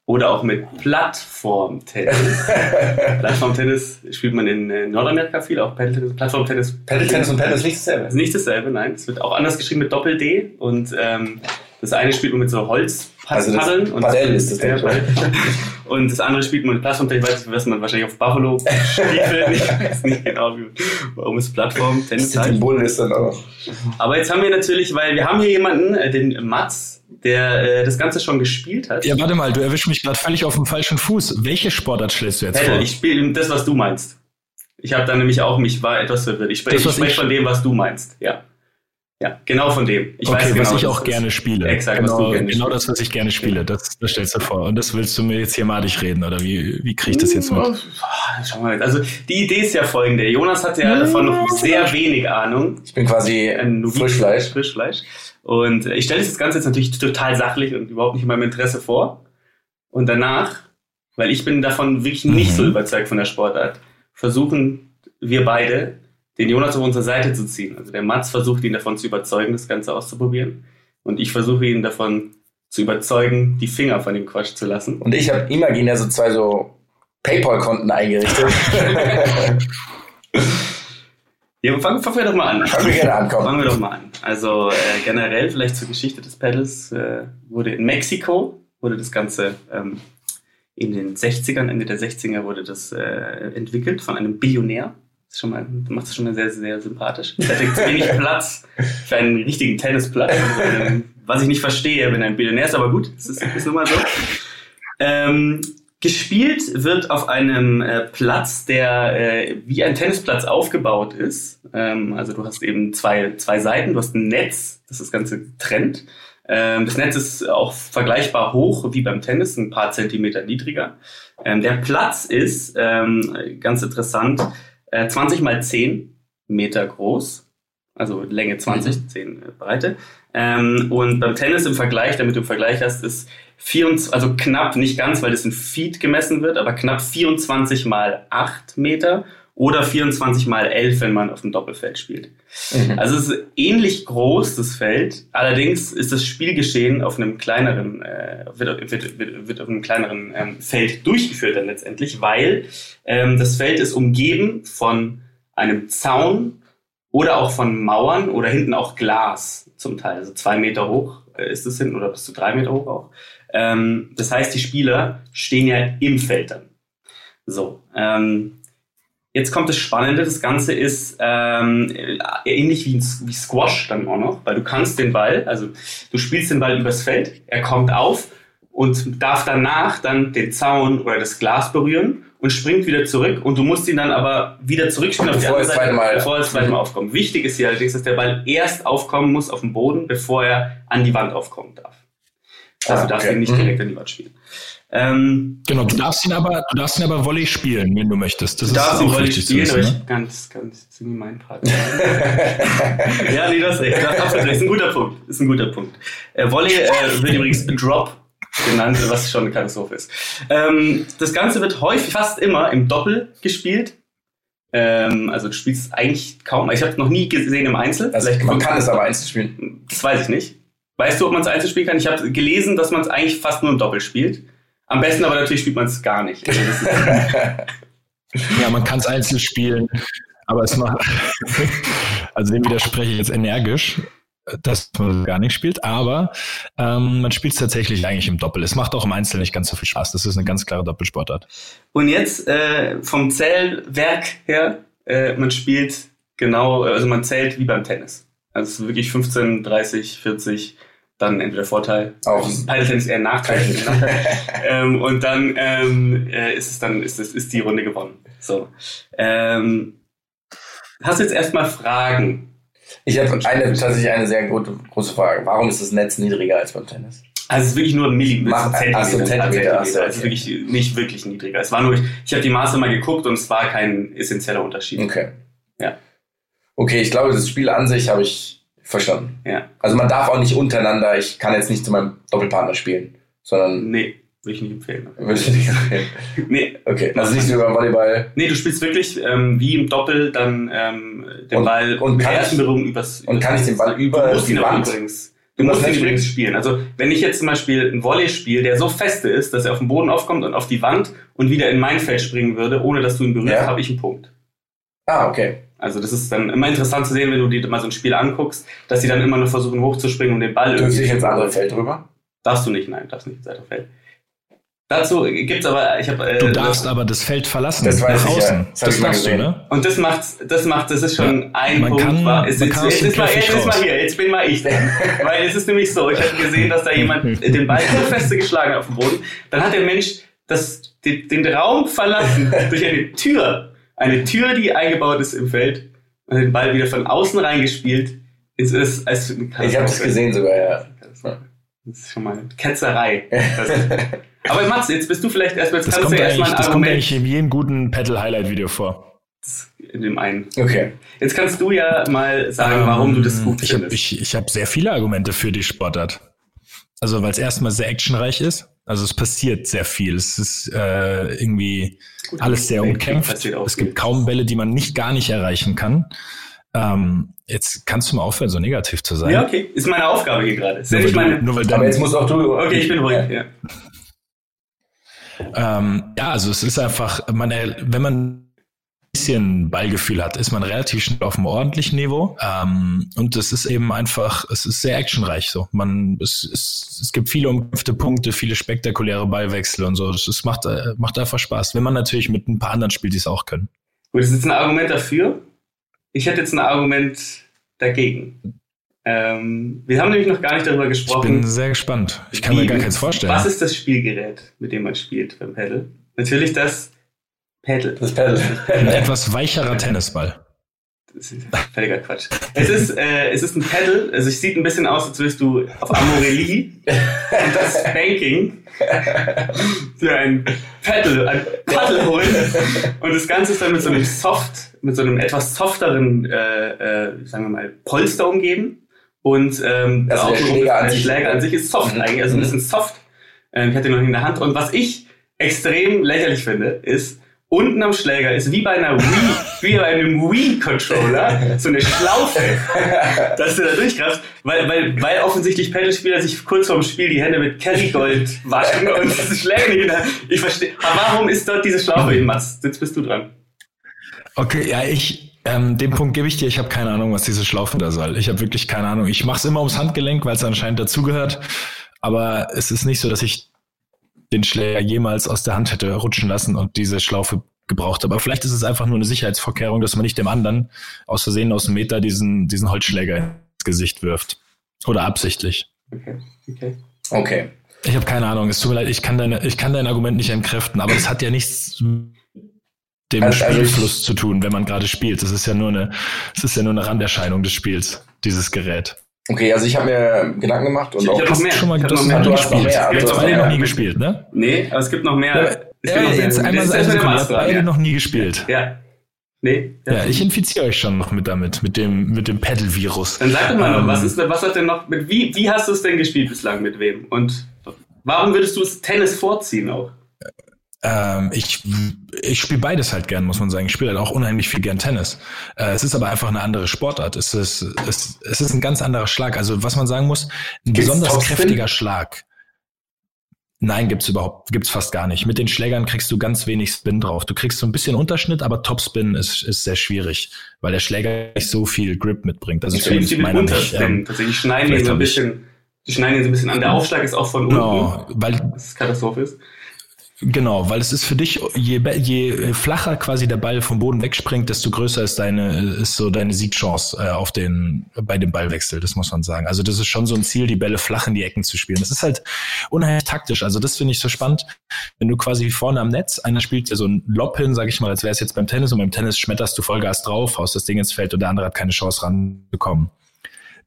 oder auch mit Plattform-Tennis. Plattform-Tennis spielt man in äh, Nordamerika viel, auch Paddle-Tennis. Plattform-Tennis. Paddle-Tennis und Paddle ist nicht dasselbe. Ist nicht dasselbe, nein. Es wird auch anders geschrieben mit Doppel-D und ähm, Das eine spielt man mit so Holzpaddeln. Also das Padel ist das, ja, denke ich. Und das andere spielt man mit Plattform. Ich weiß nicht, was man wahrscheinlich auf Buffalo spielt. Ich weiß nicht genau, wie, warum es Plattform, Tennis Die heißt. Bull ist dann auch. Aber jetzt haben wir natürlich, weil wir haben hier jemanden, äh, den Mats, der äh, das Ganze schon gespielt hat. Ja, warte mal, du erwischst mich gerade völlig auf dem falschen Fuß. Welche Sportart stellst du jetzt Paddle, vor? ich spiele das, was du meinst. Ich habe dann nämlich auch, mich war etwas verwirrt. Ich spreche Das, was sprech ich- von dem, was du meinst. Ja. Ja, genau von dem. Ich okay, weiß genau, was ich das auch gerne spiele. Exakt, was genau, du gerne genau das, was ich gerne spiele. Das, das stellst du vor. Und das willst du mir jetzt hier madig reden, oder wie, wie kriege ich das jetzt mit? Oh, Schau mal, also die Idee ist ja folgende. Jonas hat ja davon noch sehr wenig Ahnung. Ich bin quasi Ein Noviz- Frischfleisch. Frischfleisch. Und ich stelle das Ganze jetzt natürlich total sachlich und überhaupt nicht in meinem Interesse vor. Und danach, weil ich bin davon wirklich nicht Mhm. so überzeugt von der Sportart, versuchen wir beide, den Jonas auf unsere Seite zu ziehen. Also der Mats versucht ihn davon zu überzeugen, das Ganze auszuprobieren. Und ich versuche ihn davon zu überzeugen, die Finger von dem Quatsch zu lassen. Und ich habe imaginär so zwei so Paypal-Konten eingerichtet. Ja, fangen, fangen wir doch mal an. Fangen wir gerne an, komm. Fangen wir doch mal an. Also äh, generell vielleicht zur Geschichte des Paddles äh, wurde in Mexiko wurde das Ganze ähm, in den 60ern, Ende der 60er wurde das äh, entwickelt von einem Billionär. Das schon mal, macht es schon mal sehr, sehr sympathisch. Er hat wenig Platz für einen richtigen Tennisplatz. Also, ähm, was ich nicht verstehe, wenn ein Billionär ist, aber gut, das ist, ist nun mal so. Ähm, gespielt wird auf einem äh, Platz, der äh, wie ein Tennisplatz aufgebaut ist. Ähm, also du hast eben zwei, zwei Seiten, du hast ein Netz, das das Ganze trennt. Ähm, das Netz ist auch vergleichbar hoch wie beim Tennis, ein paar Zentimeter niedriger. Ähm, der Platz ist, ähm, ganz interessant, äh, 20 mal 10 Meter groß. Also Länge 20, 10 äh, Breite. Ähm, und beim Tennis im Vergleich, damit du im Vergleich hast, ist 24, also knapp, nicht ganz, weil das in Feet gemessen wird, aber knapp 24 mal 8 Meter oder 24 mal 11, wenn man auf dem Doppelfeld spielt. Mhm. Also es ist ähnlich groß, das Feld. Allerdings ist das Spielgeschehen auf einem kleineren, äh, wird, wird, wird, wird auf einem kleineren ähm, Feld durchgeführt dann letztendlich, weil ähm, das Feld ist umgeben von einem Zaun oder auch von Mauern oder hinten auch Glas zum Teil. Also zwei Meter hoch äh, ist es hinten oder bis zu drei Meter hoch auch. Ähm, das heißt, die Spieler stehen ja im Feld dann. So, ähm, Jetzt kommt das Spannende, das Ganze ist ähm, ähnlich wie, wie Squash dann auch noch, weil du kannst den Ball, also du spielst den Ball übers Feld, er kommt auf und darf danach dann den Zaun oder das Glas berühren und springt wieder zurück und du musst ihn dann aber wieder zurückspielen auf die andere er Seite, Mal- bevor er das zweite Mal aufkommt. Wichtig ist hier allerdings, dass der Ball erst aufkommen muss auf dem Boden, bevor er an die Wand aufkommen darf. Also Ah, du darfst okay. ihn nicht Mhm. direkt an die Wand spielen. Ähm, Genau, du darfst ihn aber, du darfst ihn aber Volley spielen, wenn du möchtest. Das Du darfst ihn auch Volley spielen, zu aber wissen, ich kann das, das ist irgendwie mein Part. ja, nee. Du hast absolut recht. Ist ein guter Punkt. Ist ein guter Punkt. Äh, Volley äh, wird übrigens Drop genannt, was schon eine Katastrophe ist. Ähm, das Ganze wird häufig, fast immer im Doppel gespielt. Ähm, also du spielst eigentlich kaum. Ich habe es noch nie gesehen im Einzel. Also Vielleicht man kann es aber einzeln spielen. das weiß ich nicht. Weißt du, ob man es einzeln spielen kann? Ich habe gelesen, dass man es eigentlich fast nur im Doppel spielt. Am besten aber natürlich spielt man es gar nicht. Also? Ja, man kann es einzeln spielen, aber es macht, also dem widerspreche ich jetzt energisch, dass man gar nicht spielt, aber ähm, man spielt es tatsächlich eigentlich im Doppel. Es macht auch im Einzel nicht ganz so viel Spaß. Das ist eine ganz klare Doppelsportart. Und jetzt äh, vom Zählwerk her, äh, man spielt genau, also man zählt wie beim Tennis. Also wirklich 15, 30, 40, dann entweder Vorteil. Auch. Paddle-Tennis eher Nachteil. ähm, und dann ähm, äh, ist es dann ist, es, ist die Runde gewonnen. So. Ähm, hast du jetzt erstmal Fragen? Ich habe eine, tatsächlich eine sehr gute, große Frage. Warum ist das Netz niedriger als beim Tennis? Also es ist wirklich nur ein Millimeter. Mach- Zentimeter. ach so, Zentimeter, Zentimeter. Also okay. wirklich nicht wirklich niedriger. Es war nur, ich habe die Maße mal geguckt und es war kein essentieller Unterschied. Okay. Ja. Okay, ich glaube, das Spiel an sich habe ich verstanden. Ja. Also man darf auch nicht untereinander, ich kann jetzt nicht zu meinem Doppelpartner spielen, sondern Nee, würde ich nicht empfehlen. würde ich nicht empfehlen. Nee, Okay, also nicht wie beim Volleyball. nee, du spielst wirklich ähm, wie im Doppel dann ähm, den Und- Ball und mit der kann ersten ich- Berührung übers. Und kann ich den Ball über die Wand? übrigens. Du Du musst ihn übrigens spielen. Also wenn ich jetzt zum Beispiel ein Volley spiele, der so feste ist, dass er auf den Boden aufkommt und auf die Wand und wieder in mein Feld springen würde, ohne dass du ihn berührst, Ja. habe ich einen Punkt. Ah, okay. Also das ist dann immer interessant zu sehen, wenn du dir mal so ein Spiel anguckst, dass sie dann immer noch versuchen hochzuspringen und den Ball irgendwie ich ins zu andere. Feld drüber? Darfst du nicht, nein, darfst nicht ins andere Feld. Dazu gibt's aber, ich habe, äh, Du darfst aber das Feld verlassen, Das weiß nach ich ja. außen. Das Das darfst du, ne? Und das macht, das macht, das ist schon ein man Punkt. kann- war, ist, man jetzt, kann jetzt, ist mal, jetzt ist mal hier, jetzt bin mal ich. Weil es ist nämlich so, ich habe gesehen, dass da jemand den Ball so feste geschlagen hat auf dem Boden. Dann hat der Mensch das, den, den Raum verlassen durch eine Tür. Eine Tür, die eingebaut ist im Feld. Und den Ball wieder von außen reingespielt. Es ist, als Ich habe das gesehen sogar, ja. Das ist schon mal Ketzerei. Aber Mats, jetzt bist du vielleicht erstmal, jetzt Das kannst kommt, du eigentlich, erstmal ein das kommt eigentlich in jedem guten Pedal-Highlight-Video vor. in dem einen. Okay. Jetzt kannst du ja mal sagen, warum du das gut Ähm, ich hab, findest. ich, ich hab sehr viele Argumente für die Sportart. Also weil es erstmal sehr actionreich ist. Also es passiert sehr viel. Es ist äh, irgendwie Gut, alles sehr umkämpft. Es viel. gibt kaum Bälle, die man nicht gar nicht erreichen kann. Ähm, jetzt kannst du mal aufhören, so negativ zu sein. Ja, okay. Ist meine Aufgabe hier gerade. Ist Nur, weil meine. du, nur weil Aber jetzt musst auch du. Okay, ich bin ruhig. Ja. ähm, ja, also es ist einfach, man, wenn man bisschen Ballgefühl hat, ist man relativ schnell auf einem ordentlichen Niveau. Ähm, und es ist eben einfach, es ist sehr actionreich so. Man, es, es, es gibt viele umkämpfte Punkte, viele spektakuläre Ballwechsel und so. Es macht, äh, macht einfach Spaß, wenn man natürlich mit ein paar anderen spielt, die es auch können. Gut, das ist jetzt ein Argument dafür. Ich hätte jetzt ein Argument dagegen. Ähm, wir haben nämlich noch gar nicht darüber Ich gesprochen. bin sehr gespannt. Ich kann mir gar keins vorstellen. Was ist das Spielgerät, mit dem man spielt beim Paddle? Natürlich das Paddle. Das Pedal. Ein etwas weicherer Tennisball. Das ist völliger Quatsch. Es ist, äh, es ist ein Paddle, also es sieht ein bisschen aus, als würdest du auf Amorelie und das Banking für ein Paddle, ein Paddle holen. Und das Ganze ist dann mit so einem Soft, mit so einem etwas softeren, äh, äh, sagen wir mal, Polster umgeben. Und ähm, Also der Schläger an der sich- Schläger an sich ist soft Mhm. eigentlich, also ein Mhm. bisschen soft. Ähm, ich hatte ihn noch nicht in der Hand. Und was ich extrem lächerlich finde, ist, unten am Schläger ist wie bei einer Wii, wie bei einem Wii-Controller, so eine Schlaufe, dass du da durchgreifst, weil, weil, weil offensichtlich Paddle-Spieler sich kurz vorm Spiel die Hände mit Kerrygold waschen und diese Schläge nicht in der Ich verstehe. Aber warum ist dort diese Schlaufe hin, Mats? Jetzt bist du dran. Okay, ja, ich, ähm, den Punkt gebe ich dir. Ich habe keine Ahnung, was diese Schlaufe da soll. Ich habe wirklich keine Ahnung. Ich mache es immer ums Handgelenk, weil es anscheinend dazugehört. Aber es ist nicht so, dass ich den Schläger jemals aus der Hand hätte rutschen lassen und diese Schlaufe gebraucht habe. Aber vielleicht ist es einfach nur eine Sicherheitsvorkehrung, dass man nicht dem anderen aus Versehen aus dem Meter diesen, diesen Holzschläger ins Gesicht wirft. Oder absichtlich. Okay, okay. Okay. Ich habe keine Ahnung. Es tut mir leid, ich kann, deine, ich kann dein Argument nicht entkräften, aber es hat ja nichts mit dem Also- also Spielfluss zu tun, wenn man gerade spielt. Das ist ja nur eine, es ist ja nur eine Randerscheinung des Spiels, dieses Gerät. Okay, also ich habe mir Gedanken gemacht und Ich- ich auch. hab noch mehr. Schon mal, Ich hab du hast noch mehr. noch hast noch gespielt. mehr, Ihr du habt hast beide noch noch mehr. nie gespielt, ne? Nee, aber es gibt noch mehr. Ja, Ich ja, bin jetzt jetzt einmal Mats habt dran, beide ja. noch nie gespielt. Ja. Nee? Ja, ich infiziere euch schon noch mit damit, mit dem, mit dem Pedal-Virus. Dann sag doch mal, Ähm, was ist was hat denn noch mit wie wie hast du es denn gespielt bislang mit wem und warum würdest du es Tennis vorziehen auch? Ähm, ich ich spiele beides halt gern, muss man sagen. Ich spiele halt auch unheimlich viel gern Tennis. Äh, es ist aber einfach eine andere Sportart. Es ist, es, es ist ein ganz anderer Schlag. Also was man sagen muss, ein Gibt's besonders kräftiger Schlag. Nein, gibt's überhaupt, gibt's fast gar nicht. Mit den Schlägern kriegst du ganz wenig Spin drauf. Du kriegst so ein bisschen Unterschnitt, aber Topspin ist, ist sehr schwierig, weil der Schläger nicht so viel Grip mitbringt. Also zumindest mit meiner nicht. Ähm, Tatsächlich schneiden die so ein bisschen, die schneiden ihn so ein bisschen an. Der Aufschlag ist auch von unten. genau, weil Das ist Katastrophe ist. Genau, weil es ist für dich, je, je flacher quasi der Ball vom Boden wegspringt, desto größer ist deine, ist so deine Siegchance äh, auf den, bei dem Ballwechsel, das muss man sagen. Also das ist schon so ein Ziel, die Bälle flach in die Ecken zu spielen. Das ist halt unheimlich taktisch. Also das finde ich so spannend, wenn du quasi vorne am Netz, einer spielt ja so ein Lob hin, sag ich mal, als wäre es jetzt beim Tennis und beim Tennis schmetterst du Vollgas drauf, haust das Ding ins Feld und der andere hat keine Chance ranzukommen.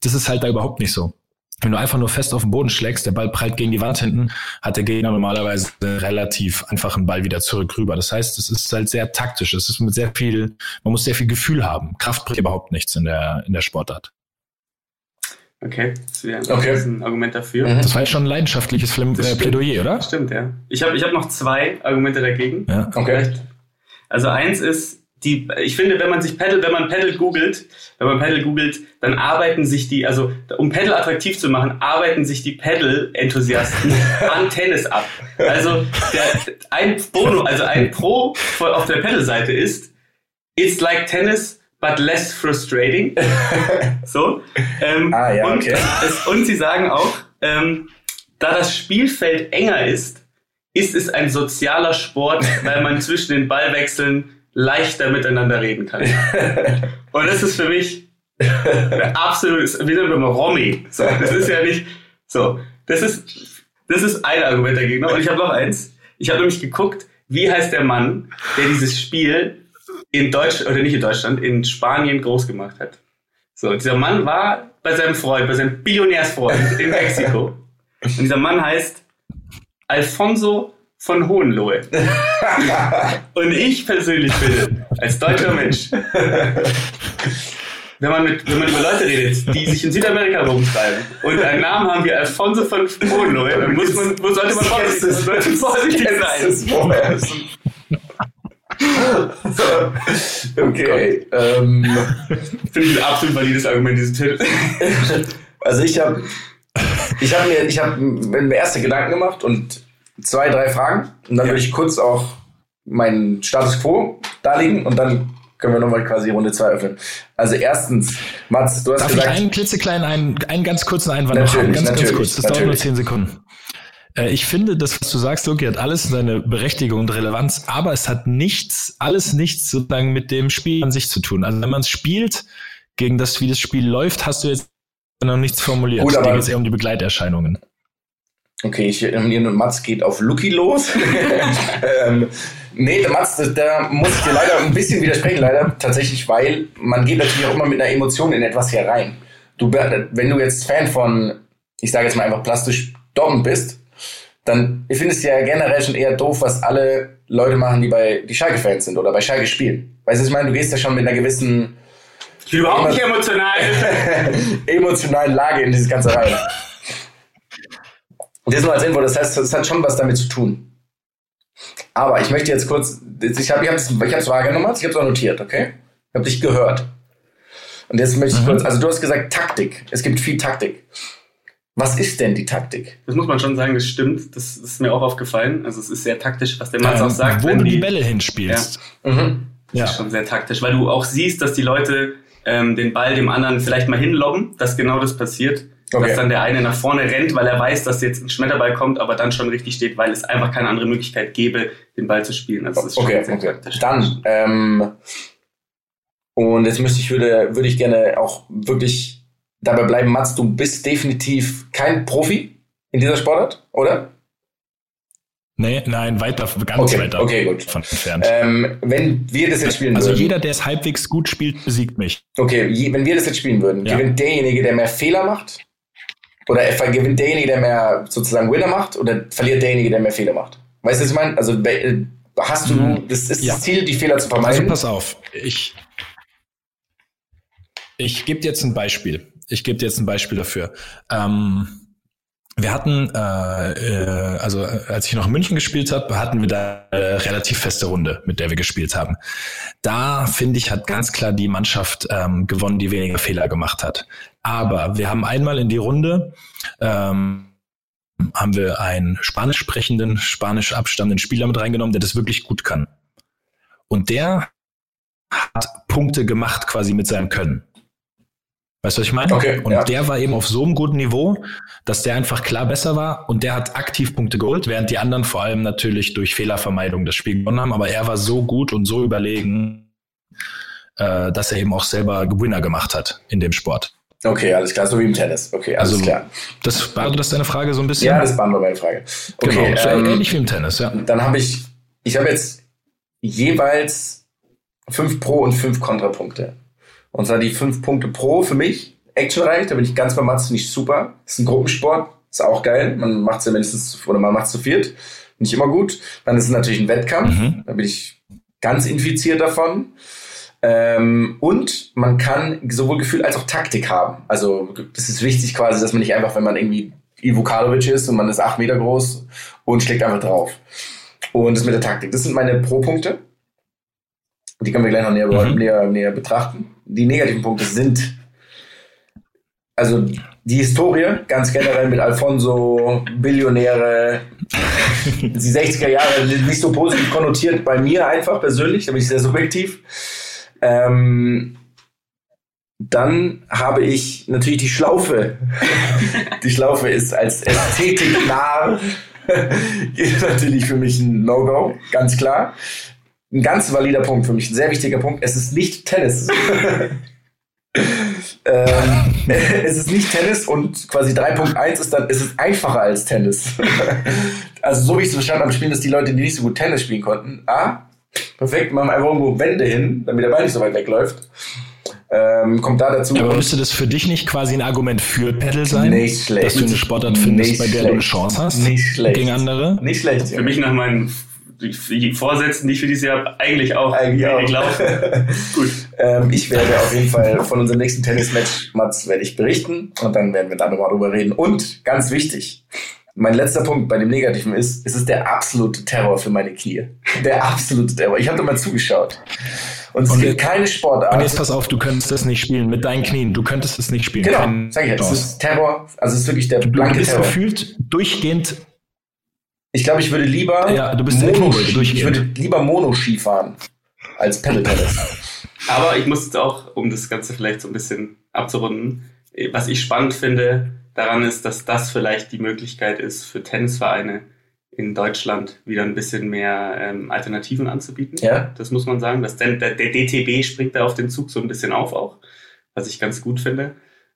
Das ist halt da überhaupt nicht so. Wenn du einfach nur fest auf den Boden schlägst, der Ball prallt gegen die Wand hinten, hat der Gegner normalerweise einen relativ einfachen Ball wieder zurück rüber. Das heißt, es ist halt sehr taktisch. Es ist mit sehr viel, man muss sehr viel Gefühl haben. Kraft bringt überhaupt nichts in der, in der Sportart. Okay, das wäre Okay. ein Argument dafür. Mhm. Das war jetzt schon ein leidenschaftliches Flim äh. Plädoyer, oder? Stimmt, ja. Ich habe ich hab noch zwei Argumente dagegen. Ja. Okay. Vielleicht. Also eins ist, die, ich finde, wenn man sich Paddle, wenn man Paddle googelt, wenn man Paddle googelt, dann arbeiten sich die, also um Paddle attraktiv zu machen, arbeiten sich die Paddle-Enthusiasten an Tennis ab. Also der, ein Bono, also ein Pro auf der Paddle-Seite ist, it's like tennis, but less frustrating. so. Ähm, Ah, ja, und, okay. es, und sie sagen auch, ähm, da das Spielfeld enger ist, ist es ein sozialer Sport, weil man zwischen den Ballwechseln leichter miteinander reden kann. Und das ist für mich absolut, sind wir mal Romy. So, das ist ja nicht so. Das ist, das ist ein Argument dagegen. Und ich habe noch eins. Ich habe nämlich geguckt, wie heißt der Mann, der dieses Spiel in Deutschland, oder nicht in Deutschland, in Spanien groß gemacht hat. So, dieser Mann war bei seinem Freund, bei seinem Billionärsfreund in Mexiko. Und dieser Mann heißt Alfonso von Hohenlohe. Und ich persönlich finde, als deutscher Mensch, wenn man, mit, wenn man über Leute redet, die sich in Südamerika rumtreiben und einen Namen haben wie Alfonso von Hohenlohe, dann muss man, wo sollte man vorsichtig, sollte vorsichtig sein. Okay. ähm, Finde ich ein absolut valides Argument, dieses Titel. also ich habe ich hab mir, ich hab mir erste Gedanken gemacht und zwei, drei Fragen. Und dann Ja. würde ich kurz auch meinen Status Quo darlegen und dann können wir nochmal quasi Runde zwei öffnen. Also erstens, Mats, du hast Darf ich gesagt, einen klitzekleinen, einen, einen ganz kurzen Einwand Natürlich, noch haben? Ganz, ganz natürlich, kurz. Das dauert nur natürlich. zehn Sekunden. Äh, Ich finde, das, was du sagst, Luki, hat alles seine Berechtigung und Relevanz, aber es hat nichts, alles nichts sozusagen mit dem Spiel an sich zu tun. Also wenn man es spielt, gegen das, wie das Spiel läuft, hast du jetzt noch nichts formuliert. Gut, aber- Dir geht eher um die Begleiterscheinungen. Okay, ich und Mats geht auf Lucky los. ähm, nee, der Mats, da- da muss ich dir leider ein bisschen widersprechen, leider tatsächlich, weil man geht natürlich auch immer mit einer Emotion in etwas hier rein. Du, wenn du jetzt Fan von, ich sage jetzt mal einfach plastisch Dortmund bist, dann findest du ja generell schon eher doof, was alle Leute machen, die bei die Schalke-Fans sind oder bei Schalke spielen. Weißt du, ich meine? Du gehst ja schon mit einer gewissen Ich bin überhaupt nicht emotional. emotionalen Lage in dieses ganze rein. Und das nur als Info, das heißt, das hat schon was damit zu tun. Aber ich möchte jetzt kurz, ich habe es ich hab's wahrgenommen, ich habe es auch notiert, okay? Ich habe dich gehört. Und jetzt möchte ich kurz, also du hast gesagt Taktik. Es gibt viel Taktik. Was ist denn die Taktik? Das muss man schon sagen, das stimmt. Das ist mir auch aufgefallen. Also es ist sehr taktisch, was der Mann auch Ähm, sagt. wo wenn du die Bälle hinspielst. Mhm. Ja. Das ist schon sehr taktisch, weil du auch siehst, dass die Leute ähm, den Ball dem anderen vielleicht mal hinlobben, dass genau das passiert. Okay. Dass dann der eine nach vorne rennt, weil er weiß, dass jetzt ein Schmetterball kommt, aber dann schon richtig steht, weil es einfach keine andere Möglichkeit gäbe, den Ball zu spielen. Also das ist schon Okay, sehr okay. Dann, ähm, und jetzt müsste ich, würde, würde ich gerne auch wirklich dabei bleiben, Mats, du bist definitiv kein Profi in dieser Sportart, oder? Nee, nein, weiter, ganz Okay, weiter okay, gut. von entfernt. Ähm, wenn wir das jetzt spielen also würden, jeder, der es halbwegs gut spielt, besiegt mich. okay, je, wenn wir das jetzt spielen würden, Ja. gewinnt derjenige, der mehr Fehler macht? Oder gewinnt derjenige, der mehr sozusagen Winner macht? Oder verliert derjenige, der mehr Fehler macht? Weißt du, was ich meine? Also äh, hast du, Mhm. das ist Ja. das Ziel, die Fehler zu Also vermeiden? pass auf, ich, ich gebe dir jetzt ein Beispiel. Ich gebe dir jetzt ein Beispiel dafür. Ähm, wir hatten, äh, äh, also äh, als ich noch in München gespielt habe, hatten wir da eine relativ feste Runde, mit der wir gespielt haben. Da finde ich, hat ganz klar die Mannschaft ähm, gewonnen, die weniger Fehler gemacht hat. Aber wir haben einmal in die Runde ähm, haben wir einen spanisch sprechenden, spanisch abstammenden Spieler mit reingenommen, der das wirklich gut kann. Und der hat Punkte gemacht quasi mit seinem Können. Weißt du, was ich meine? Okay, und ja. der war eben auf so einem guten Niveau, dass der einfach klar besser war und der hat aktiv Punkte geholt, während die anderen vor allem natürlich durch Fehlervermeidung das Spiel gewonnen haben. Aber er war so gut und so überlegen, äh, dass er eben auch selber Winner gemacht hat in dem Sport. Okay, alles klar, so wie im Tennis. Okay, alles Also, klar. Das beantwortet das deine Frage so ein bisschen? Ja, das beantwortet meine Frage. Okay, genau. so ähm, ähnlich wie im Tennis, ja. dann habe ich, ich habe jetzt jeweils fünf Pro- und fünf Kontrapunkte. Und zwar die fünf Punkte Pro für mich, actionreich, da bin ich ganz bei Mats, nicht super. ist ein Gruppensport, ist auch geil. Man macht es ja mindestens, oder man macht es zu viert. Nicht immer gut. Dann ist es natürlich ein Wettkampf, Mhm. da bin ich ganz infiziert davon. Ähm, und man kann sowohl Gefühl als auch Taktik haben. Also das ist wichtig quasi, dass man nicht einfach, wenn man irgendwie Ivo Karlovic ist und man ist acht Meter groß und schlägt einfach drauf. Und das mit der Taktik. Das sind meine Pro-Punkte. Die können wir gleich noch näher, Mhm. näher, näher betrachten. Die negativen Punkte sind also die Historie, ganz generell mit Alfonso, Billionäre, die 60er Jahre nicht so positiv konnotiert bei mir einfach persönlich, da bin ich sehr subjektiv. Ähm, Dann habe ich natürlich die Schlaufe. die Schlaufe ist als Ästhetik nah. ist natürlich für mich ein No-Go, ganz klar. Ein ganz valider Punkt für mich, ein sehr wichtiger Punkt. Es ist nicht Tennis. ähm, es ist nicht Tennis und quasi 3.1 ist dann, es ist einfacher als Tennis. also so wie ich es verstanden habe, spielen das die Leute, die nicht so gut Tennis spielen konnten. Ah, perfekt, machen einfach irgendwo Wände hin, damit der Ball nicht so weit wegläuft. Ähm, kommt da dazu. Ja, aber müsste das für dich nicht quasi ein Argument für Pedal sein? Nicht schlecht. Dass du eine Sportart findest, Nicht bei der schlecht. du eine Chance hast? Nicht schlecht. Gegen andere? Nicht schlecht. Für mich nach meinen die Vorsätzen, die ich für dieses Jahr eigentlich auch Eigentlich auch. wenig laufen. Gut. Ähm, ich werde auf jeden Fall von unserem nächsten Tennismatch, Mats, werde ich berichten und dann werden wir da nochmal drüber reden. Und ganz wichtig, mein letzter Punkt bei dem Negativen ist, es ist der absolute Terror für meine Knie. Der absolute Terror. Ich habe da mal zugeschaut. Und es Und gibt jetzt- keine Sportart. Und jetzt pass auf, du könntest das nicht spielen mit deinen Knien. Du könntest es nicht spielen. genau, Keine sag ich ja, es ist Terror. Also es ist wirklich der Du, du blanke bist Terror. gefühlt durchgehend Ich glaube, ich würde lieber Ja, du bist Mono ich würde lieber Mono-Ski fahren als Pedal-Tennis. Aber ich muss jetzt auch, um das Ganze vielleicht so ein bisschen abzurunden, was ich spannend finde daran ist, dass das vielleicht die Möglichkeit ist, für Tennisvereine in Deutschland wieder ein bisschen mehr ähm, Alternativen anzubieten. Ja? Das muss man sagen. Das, der, der DTB springt da auf den Zug so ein bisschen auf auch, was ich ganz gut finde.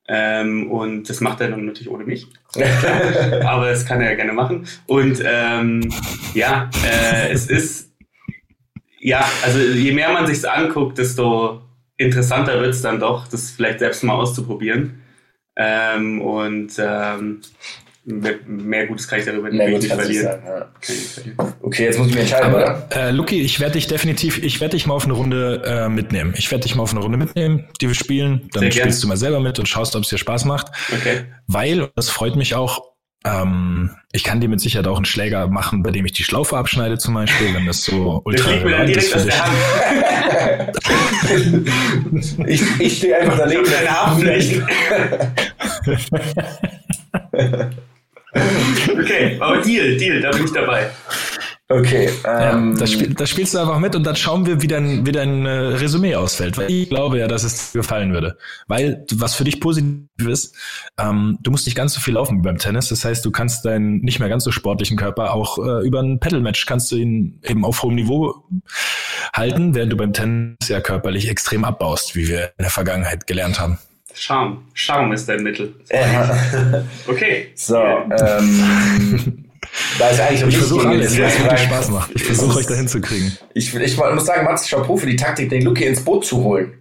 Ähm, und das macht er dann natürlich ohne mich. Aber das kann er ja gerne machen. Und ähm, ja, äh, es ist, ja, also je mehr man sich anguckt, desto interessanter wird es dann doch, das vielleicht selbst mal auszuprobieren. Ähm, und ähm, mehr, mehr Gutes kann ich darüber Mehr nicht verlieren. sagen. Ja. Verlieren. Okay, jetzt muss ich mich entscheiden, oder? Aber äh, Luki, ich werde dich definitiv, ich werde dich mal auf eine Runde äh, mitnehmen. Ich werde dich mal auf eine Runde mitnehmen, die wir spielen. Dann Sehr gern. spielst du mal selber mit und schaust, ob es dir Spaß macht. Okay. Weil, und das freut mich auch, ähm, ich kann dir mit Sicherheit auch einen Schläger machen, bei dem ich die Schlaufe abschneide zum Beispiel, wenn das so ultra relevant ist für dich. Ich, ich stehe einfach daneben. Keine Haftpflicht. okay, aber Deal, Deal, da bin ich dabei. Okay, Ja, ähm, das, spiel, das spielst du einfach mit und dann schauen wir, wie dein, wie dein äh, Resümee ausfällt. Weil ich glaube ja, dass es dir gefallen würde. Weil, was für dich positiv ist, ähm, du musst nicht ganz so viel laufen wie beim Tennis. Das heißt, du kannst deinen nicht mehr ganz so sportlichen Körper auch äh, über ein Pedal-Match kannst du ihn eben auf hohem Niveau halten, während du beim Tennis ja körperlich extrem abbaust, wie wir in der Vergangenheit gelernt haben. Charme. Charme ist dein Mittel. Okay. So, ähm, da ist eigentlich Ich versuche alles, was wirklich. Spaß macht. Ich versuche euch dahin zu kriegen. Ich, ich muss sagen, Mats, Chapeau für die Taktik, den Luki ins Boot zu holen.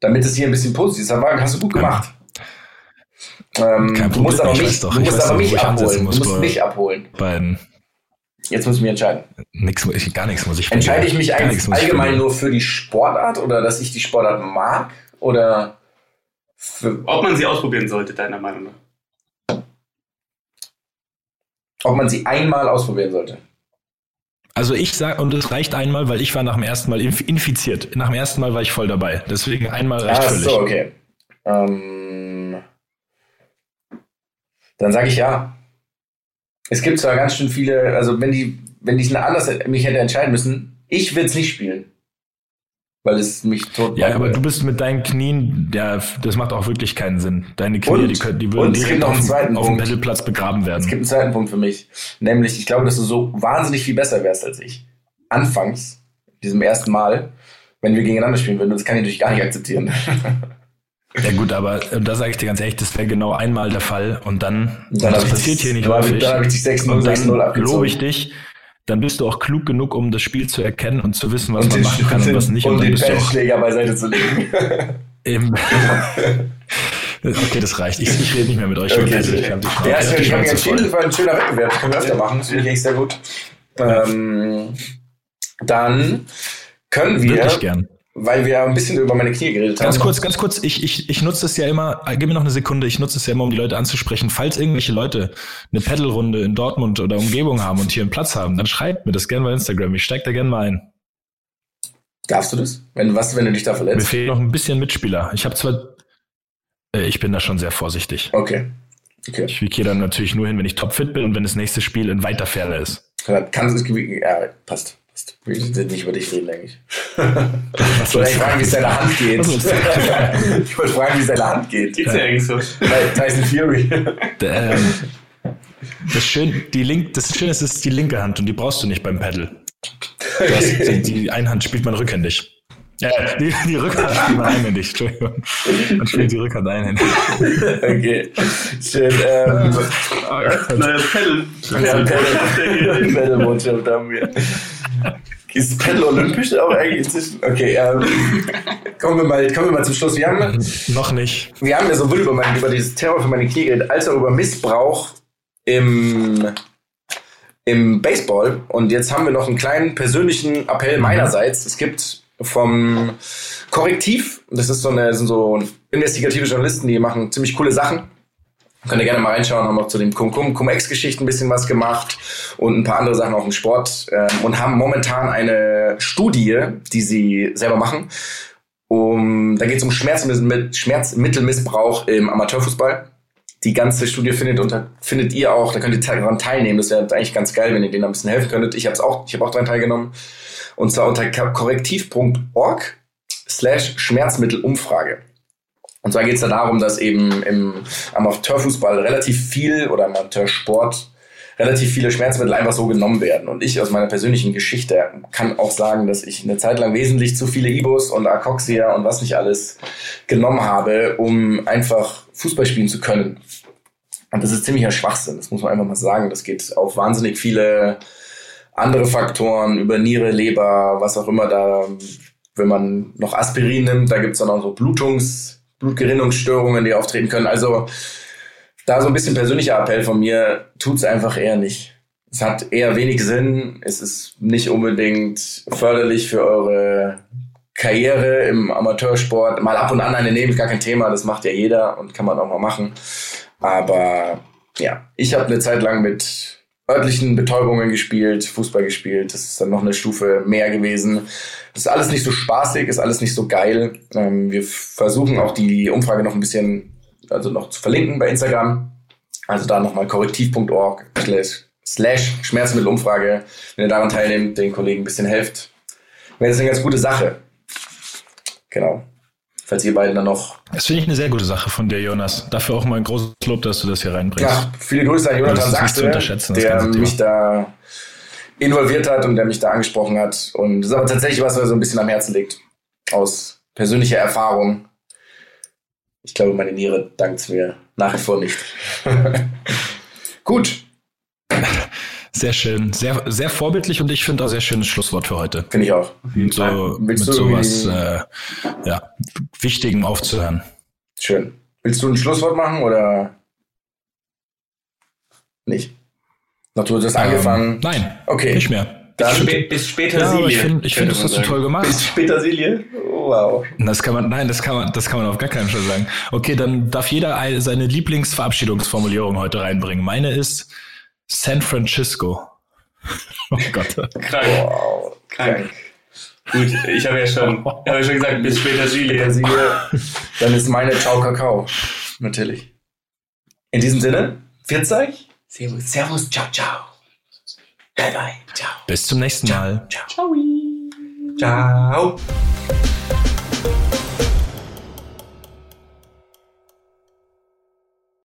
Damit es hier ein bisschen positiv ist. Aber hast du gut gemacht. Ähm, Kein du musst Problem, aber ich mich, weiß doch, du ich weiß doch, mich ich abholen. Du muss musst mich abholen. Beiden. Jetzt muss ich mich entscheiden. Nix, ich- gar nichts muss ich Entscheide ich mich eigentlich ich allgemein nur für die Sportart oder dass ich die Sportart mag? Oder Ob man sie ausprobieren sollte, deiner Meinung nach? ob man sie einmal ausprobieren sollte? Also ich sag, und es reicht einmal, weil ich war nach dem ersten Mal inf- infiziert. Nach dem ersten Mal war ich voll dabei. Deswegen einmal reicht Ah, völlig. so, okay. Ähm, dann sage ich ja. Es gibt zwar ganz schön viele, also wenn die, wenn ich anders mich hätte entscheiden müssen, ich will es nicht spielen. Weil es mich tot Ja, aber du bist mit deinen Knien, ja, das macht auch wirklich keinen Sinn. Deine Knie, Und- die, können, die würden es direkt auf, auf dem. Pedalplatz begraben Es werden. gibt einen zweiten Punkt für mich. Nämlich, ich glaube, dass du so wahnsinnig viel besser wärst als ich. Anfangs, diesem ersten Mal, wenn wir gegeneinander spielen würden. Das kann ich natürlich gar nicht akzeptieren. Ja gut, aber äh, da sage ich dir ganz ehrlich, das wäre genau einmal der Fall und dann, Und dann das ich passiert dich- hier nicht ich- häufig. dann hab ich dich 6-0, und 6-0 dann abgezogen. lobe ich dich, dann bist du auch klug genug, um das Spiel zu erkennen und zu wissen, was und man den, machen kann und was nicht. und Und dann den Feldschläger beiseite zu legen. Eben. okay, das reicht. Ich, ich rede nicht mehr mit euch. Okay, ich okay. Ja, finde Schnauze ganz viel, das war ein schöner Wettbewerb. Das können wir öfter machen. Das finde ich echt sehr gut. Ähm, dann können wir, Wirklich gern. Weil wir ein bisschen über meine Knie geredet Ganz haben. kurz, ganz kurz, ich, ich, ich nutze es ja immer, äh, gib mir noch eine Sekunde, ich nutze es ja immer, um die Leute anzusprechen. Falls irgendwelche Leute eine Pedalrunde in Dortmund oder Umgebung haben und hier einen Platz haben, dann schreibt mir das gerne bei Instagram. Ich steig da gerne mal ein. Darfst du das? Wenn, was, wenn du dich da Mir verletzt? fehlen noch ein bisschen Mitspieler. Ich habe zwar, äh, ich bin da schon sehr vorsichtig. Okay. Okay. Ich gehe dann natürlich nur hin, wenn ich topfit bin und wenn das nächste Spiel in weiter Ferne ist. Du es, ja, passt. Wir sind nicht über dich reden, eigentlich. Ich wollte fragen, wie es deiner Hand geht. Ich wollte fragen, wie es deiner Hand geht. Geht's ja eigentlich so. Bei Tyson Fury. Ähm, das, Schön, die Link, das Schöne ist, es ist die linke Hand und die brauchst du nicht beim Paddle. Du hast, die, die Einhand spielt man rückhändig. Ja, die, die Rückhand spielt man einhändig, Entschuldigung. Man spielt die Rückhand einhändig. Okay. Schön. Ähm, Neues Pedal. ja, Paddle- Paddle-Botschaft haben wir. Ist Paddle olympisch auch eigentlich inzwischen? Okay, ähm, kommen, wir mal, kommen wir mal zum Schluss. Wir haben, Noch nicht. wir haben ja sowohl über, mein, über dieses Terror für meine Knie geredet, als auch über Missbrauch im, im Baseball. Und jetzt haben wir noch einen kleinen persönlichen Appell meinerseits. Es gibt vom Korrektiv, das ist so eine, sind so investigative Journalisten, die machen ziemlich coole Sachen. Könnt ihr gerne mal reinschauen, haben auch zu den Cum-Cum-Cum-Ex-Geschichten ein bisschen was gemacht und ein paar andere Sachen auch im Sport ähm, und haben momentan eine Studie, die sie selber machen. Um, da geht es um Schmerzmittel, Schmerzmittelmissbrauch im Amateurfußball. Die ganze Studie findet unter, findet ihr auch, da könnt ihr daran teilnehmen. Das wäre eigentlich ganz geil, wenn ihr denen ein bisschen helfen könntet. Ich habe auch, ich habe auch daran teilgenommen. Und zwar unter korrektiv.org slash Schmerzmittelumfrage. Und zwar geht es da darum, dass eben im Amateurfußball relativ viel oder Amateursport relativ viele Schmerzmittel einfach so genommen werden. Und ich aus meiner persönlichen Geschichte kann auch sagen, dass ich eine Zeit lang wesentlich zu viele Ibos und Akoxia und was nicht alles genommen habe, um einfach Fußball spielen zu können. Und das ist ziemlicher Schwachsinn, das muss man einfach mal sagen. Das geht auf wahnsinnig viele andere Faktoren, über Niere, Leber, was auch immer da, wenn man noch Aspirin nimmt, da gibt's dann auch so Blutungs, Blutgerinnungsstörungen, die auftreten können. Also da so ein bisschen persönlicher Appell von mir, tut's einfach eher nicht. Es hat eher wenig Sinn, es ist nicht unbedingt förderlich für eure Karriere im Amateursport. Mal ab und an eine nehmen, gar kein Thema, das macht ja jeder und kann man auch mal machen. Aber ja, ich habe eine Zeit lang mit örtlichen Betäubungen gespielt, Fußball gespielt. Das ist dann noch eine Stufe mehr gewesen. Das ist alles nicht so spaßig, ist alles nicht so geil. Ähm, wir versuchen auch die Umfrage noch ein bisschen, also noch zu verlinken bei Instagram. Also da nochmal korrektiv.org slash, Schmerzmittelumfrage. Wenn ihr daran teilnehmt, den Kollegen ein bisschen helft, wäre das eine ganz gute Sache. Genau. Falls ihr beiden dann noch Das finde ich eine sehr gute Sache von dir, Jonas. Dafür auch mal ein großes Lob, dass du das hier reinbringst. Ja, viele Grüße an Jonathan nicht Sachse, der mich da involviert hat und der mich da angesprochen hat. Und das ist aber tatsächlich was, was mir so ein bisschen am Herzen liegt. Aus persönlicher Erfahrung. Ich glaube, meine Niere dankt mir nach wie vor nicht. Gut, Sehr schön, sehr, sehr vorbildlich und ich finde auch sehr schönes Schlusswort für heute. finde ich auch. Mit so, mit sowas äh, ja, Wichtigem aufzuhören. Schön. Willst du ein Schlusswort machen oder nicht? Noch du hast angefangen. Ähm, nein, Okay. nicht mehr. Dann Spä- Bis später Ja, ich Silie, finde, ich find, das hast du toll gemacht. bis Petersilie. Wow. Das kann man, nein, das kann man, das kann man auf gar keinen Fall sagen. Okay, dann darf jeder ein- seine Lieblingsverabschiedungsformulierung heute reinbringen. Meine ist San Francisco. Oh Gott. Krank. Wow. Krank. Gut, ich habe ja schon, ich habe ja schon gesagt, bis später. Petersilie. Dann ist meine Ciao Kakao. Natürlich. In diesem Sinne, viert euch. Servus, Servus, ciao, ciao. Bye, bye, ciao. Bis zum nächsten Mal. Ciao. Ciao.